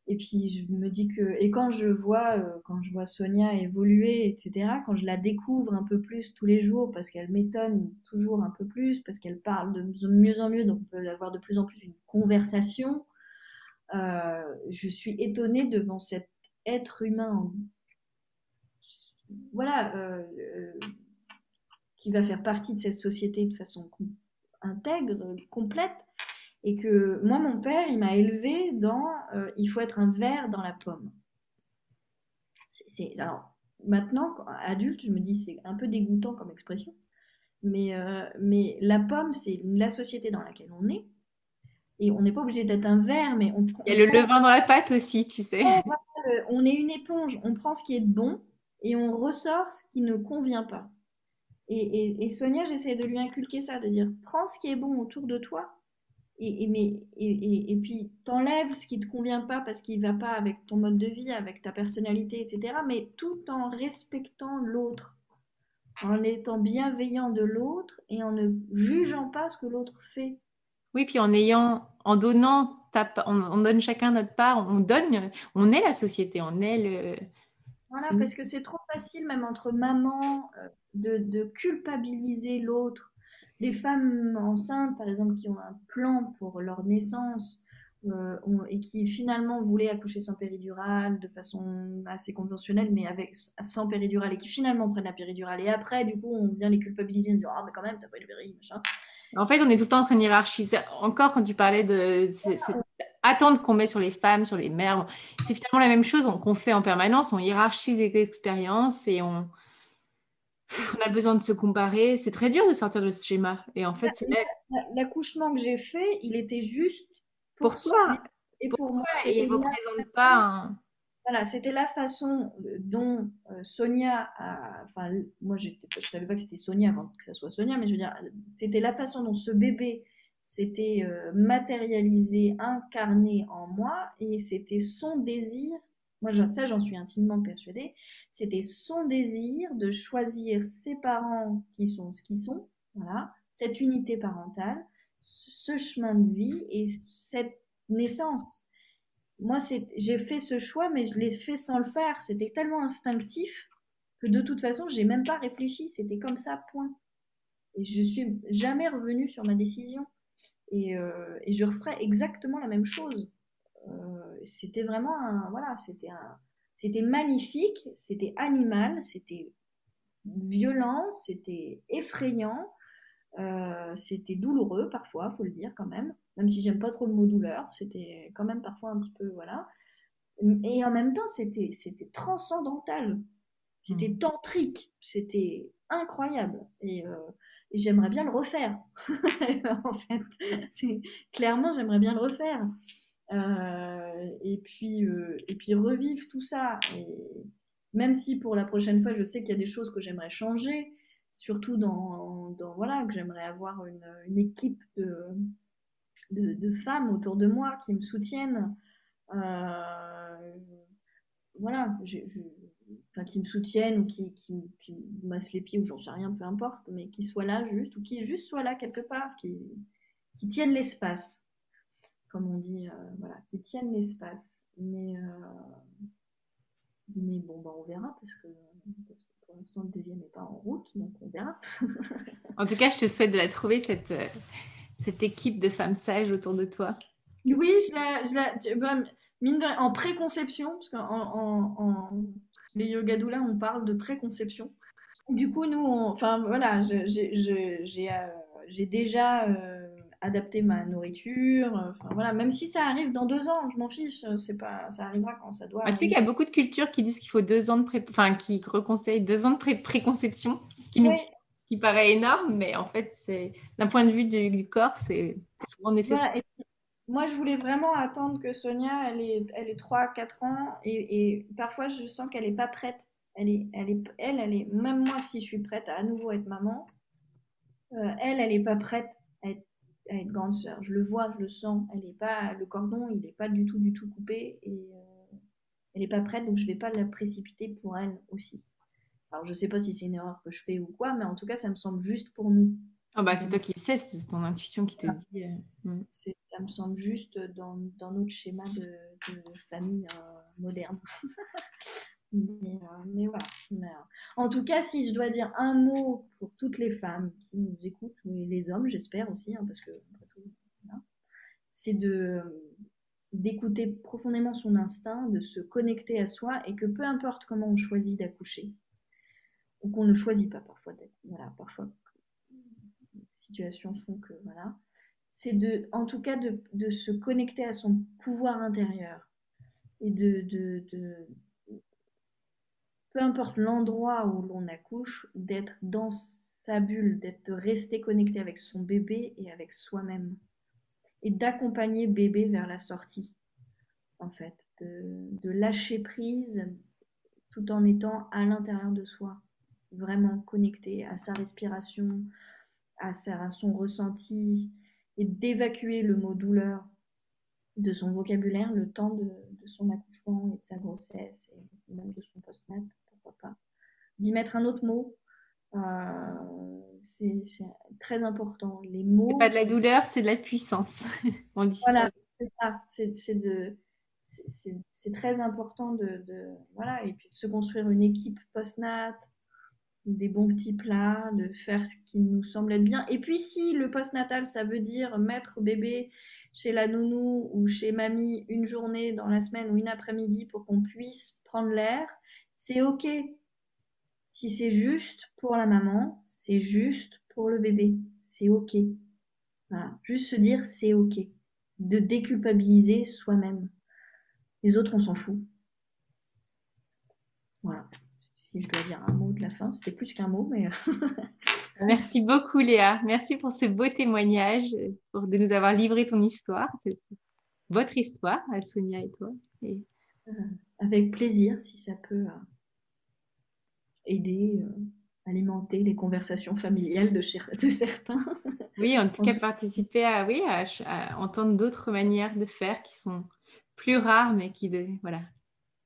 et puis je me dis que et quand je vois euh, quand je vois Sonia évoluer etc quand je la découvre un peu plus tous les jours parce qu'elle m'étonne toujours un peu plus parce qu'elle parle de mieux en mieux donc on peut avoir de plus en plus une conversation euh, je suis étonnée devant cet être humain voilà, qui va faire partie de cette société de façon intègre, complète. Et que moi, mon père, il m'a élevé dans il faut être un verre dans la pomme. C'est, alors, maintenant, adulte, je me dis c'est un peu dégoûtant comme expression. Mais, mais la pomme, c'est la société dans laquelle on est. Et on n'est pas obligé d'être un verre, mais on Il y a le levain dans la pâte aussi, tu sais. on est une éponge, on prend ce qui est bon et on ressort ce qui ne convient pas. Et, Sonia, j'essaie de lui inculquer ça, de dire prends ce qui est bon autour de toi et, et, et puis t'enlèves ce qui ne te convient pas parce qu'il ne va pas avec ton mode de vie, avec ta personnalité, etc. Mais tout en respectant l'autre, en étant bienveillant de l'autre et en ne jugeant pas ce que l'autre fait. Oui, puis en ayant, en donnant, on, donne chacun notre part, on donne, on est la société, on est le. Voilà, parce que c'est trop facile, même entre mamans, euh, de, culpabiliser l'autre. Les femmes enceintes, par exemple, qui ont un plan pour leur naissance euh, et qui finalement voulaient accoucher sans péridurale de façon assez conventionnelle, mais avec sans péridurale et qui finalement prennent la péridurale. Et après, du coup, on vient les culpabiliser en disant Ah, mais quand même, t'as pas eu le péri, machin. En fait, on est tout le temps en train d'hierarchiser. Encore quand tu parlais de attendre qu'on met sur les femmes, sur les mères, c'est finalement la même chose qu'on fait en permanence. On hiérarchise les expériences et on, on a besoin de se comparer. C'est très dur de sortir de ce schéma. Et en fait, l'accouchement que j'ai fait, il était juste pour, toi et pour, moi. Et il ne représente pas voilà, c'était la façon euh, dont euh, Sonia a. Enfin, moi, je ne savais pas que c'était Sonia avant que ça soit Sonia, mais je veux dire, c'était la façon dont ce bébé s'était euh, matérialisé, incarné en moi, et c'était son désir. Moi, ça, j'en suis intimement persuadée. C'était son désir de choisir ses parents qui sont ce qu'ils sont, voilà, cette unité parentale, ce chemin de vie et cette naissance moi, j'ai fait ce choix, mais je l'ai fait sans le faire. C'était tellement instinctif que de toute façon, j'ai même pas réfléchi. C'était comme ça, point. Et je suis jamais revenue sur ma décision. Et, euh, je referais exactement la même chose. Euh, c'était vraiment un, voilà, c'était un, c'était magnifique, c'était animal, c'était violent, c'était effrayant, euh, c'était douloureux parfois, faut le dire quand même même si j'aime pas trop le mot douleur, c'était quand même parfois un petit peu, voilà. Et en même temps, c'était, c'était transcendantal, c'était hmm. tantrique, c'était incroyable. Et, euh, j'aimerais bien le refaire, *laughs* en fait. Clairement, j'aimerais bien le refaire. Euh, et, puis, euh, et puis revivre tout ça. Même si pour la prochaine fois, je sais qu'il y a des choses que j'aimerais changer, surtout dans, dans voilà, que j'aimerais avoir une, équipe de femmes autour de moi qui me soutiennent. Euh, voilà, qui me soutiennent ou qui, qui, massent les pieds ou j'en sais rien, peu importe, mais qui soient là juste ou qui juste soient là quelque part, qui tiennent l'espace, comme on dit, euh, voilà, qui tiennent l'espace. Mais, euh, mais bon, bah, on verra parce que, pour l'instant le devis n'est pas en route, donc on verra. *laughs* en tout cas, je te souhaite de la trouver cette cette équipe de femmes sages autour de toi Oui, je la, je la, bah, mine de, en préconception, parce qu'en en, en, les yoga doula, on parle de préconception. Du coup, nous, enfin voilà, j'ai euh, déjà euh, adapté ma nourriture. Enfin, voilà, même si ça arrive dans deux ans, je m'en fiche. C'est pas, ça arrivera quand ça doit. tu sais qu'il y a beaucoup de cultures qui disent qu'il faut deux ans de pré, enfin qui reconseillent deux ans de pré préconception, *laughs* ce qui nous qui paraît énorme, mais en fait, c'est d'un point de vue du, corps, c'est souvent nécessaire. moi, je voulais vraiment attendre que Sonia, elle est, elle est 3-4 ans, et, parfois, je sens qu'elle n'est pas prête. Elle est, elle est, elle, elle est, même moi, si je suis prête à à nouveau être maman, euh, elle, elle n'est pas prête à être, grande sœur. Je le vois, je le sens. Elle est pas, le cordon, il n'est pas du tout, du tout coupé, et euh, elle n'est pas prête, donc je vais pas la précipiter pour elle aussi. Alors, je sais pas si c'est une erreur que je fais ou quoi, mais en tout cas, ça me semble juste pour nous. Ah bah, c'est toi qui le sais, c'est ton intuition qui te dit. Euh, hmm. Ça me semble juste dans, dans notre schéma de, famille euh, moderne. *laughs* mais, euh, mais, voilà. en tout cas, si je dois dire un mot pour toutes les femmes qui nous écoutent, et les hommes, j'espère aussi, hein, parce que c'est de d'écouter profondément son instinct, de se connecter à soi, et que peu importe comment on choisit d'accoucher, ou qu'on ne choisit pas parfois. Voilà, parfois, situations font que, voilà. C'est de, en tout cas, de, de, se connecter à son pouvoir intérieur et de, de peu importe l'endroit où l'on accouche, d'être dans sa bulle, d'être de rester connecté avec son bébé et avec soi-même. Et d'accompagner bébé vers la sortie, en fait, de, lâcher prise tout en étant à l'intérieur de soi, vraiment connecté à sa respiration, à, son ressenti, et d'évacuer le mot douleur de son vocabulaire le temps de, son accouchement et de sa grossesse et même de son post-nat, pas. D'y mettre un autre mot, euh, c'est très important. Les mots. pas de la douleur, c'est de la puissance. *laughs* voilà, c'est ça. C'est de c'est très important de, voilà et puis de se construire une équipe post-nat des bons petits plats de faire ce qui nous semble être bien et puis si le post-natal ça veut dire mettre bébé chez la nounou ou chez mamie une journée dans la semaine ou une après-midi pour qu'on puisse prendre l'air c'est ok si c'est juste pour la maman c'est juste pour le bébé c'est ok voilà juste se dire c'est ok de déculpabiliser soi-même les autres, on s'en fout. Voilà. Si je dois dire un mot de la fin, c'était plus qu'un mot, mais. *laughs* Merci beaucoup, Léa. Merci pour ce beau témoignage, pour de nous avoir livré ton histoire. C'est votre histoire, Alsonia et toi. Et... Euh, avec plaisir, si ça peut euh, aider, euh, alimenter les conversations familiales de, de certains. *laughs* Oui, en tout cas, participer à, oui, à entendre d'autres manières de faire qui sont plus rares, mais qui, voilà,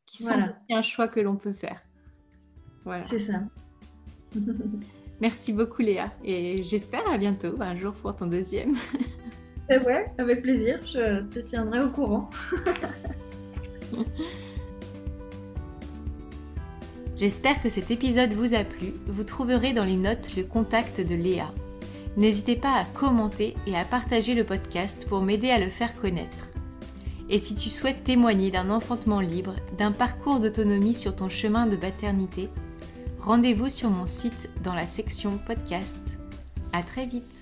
qui sont aussi un choix que l'on peut faire. Voilà. C'est ça. *laughs* Merci beaucoup Léa et j'espère à bientôt, un jour pour ton deuxième. Eh ouais, avec plaisir, je te tiendrai au courant. *laughs* J'espère que cet épisode vous a plu. Vous trouverez dans les notes le contact de Léa. N'hésitez pas à commenter et à partager le podcast pour m'aider à le faire connaître. Et si tu souhaites témoigner d'un enfantement libre, d'un parcours d'autonomie sur ton chemin de paternité, rendez-vous sur mon site dans la section podcast. À très vite!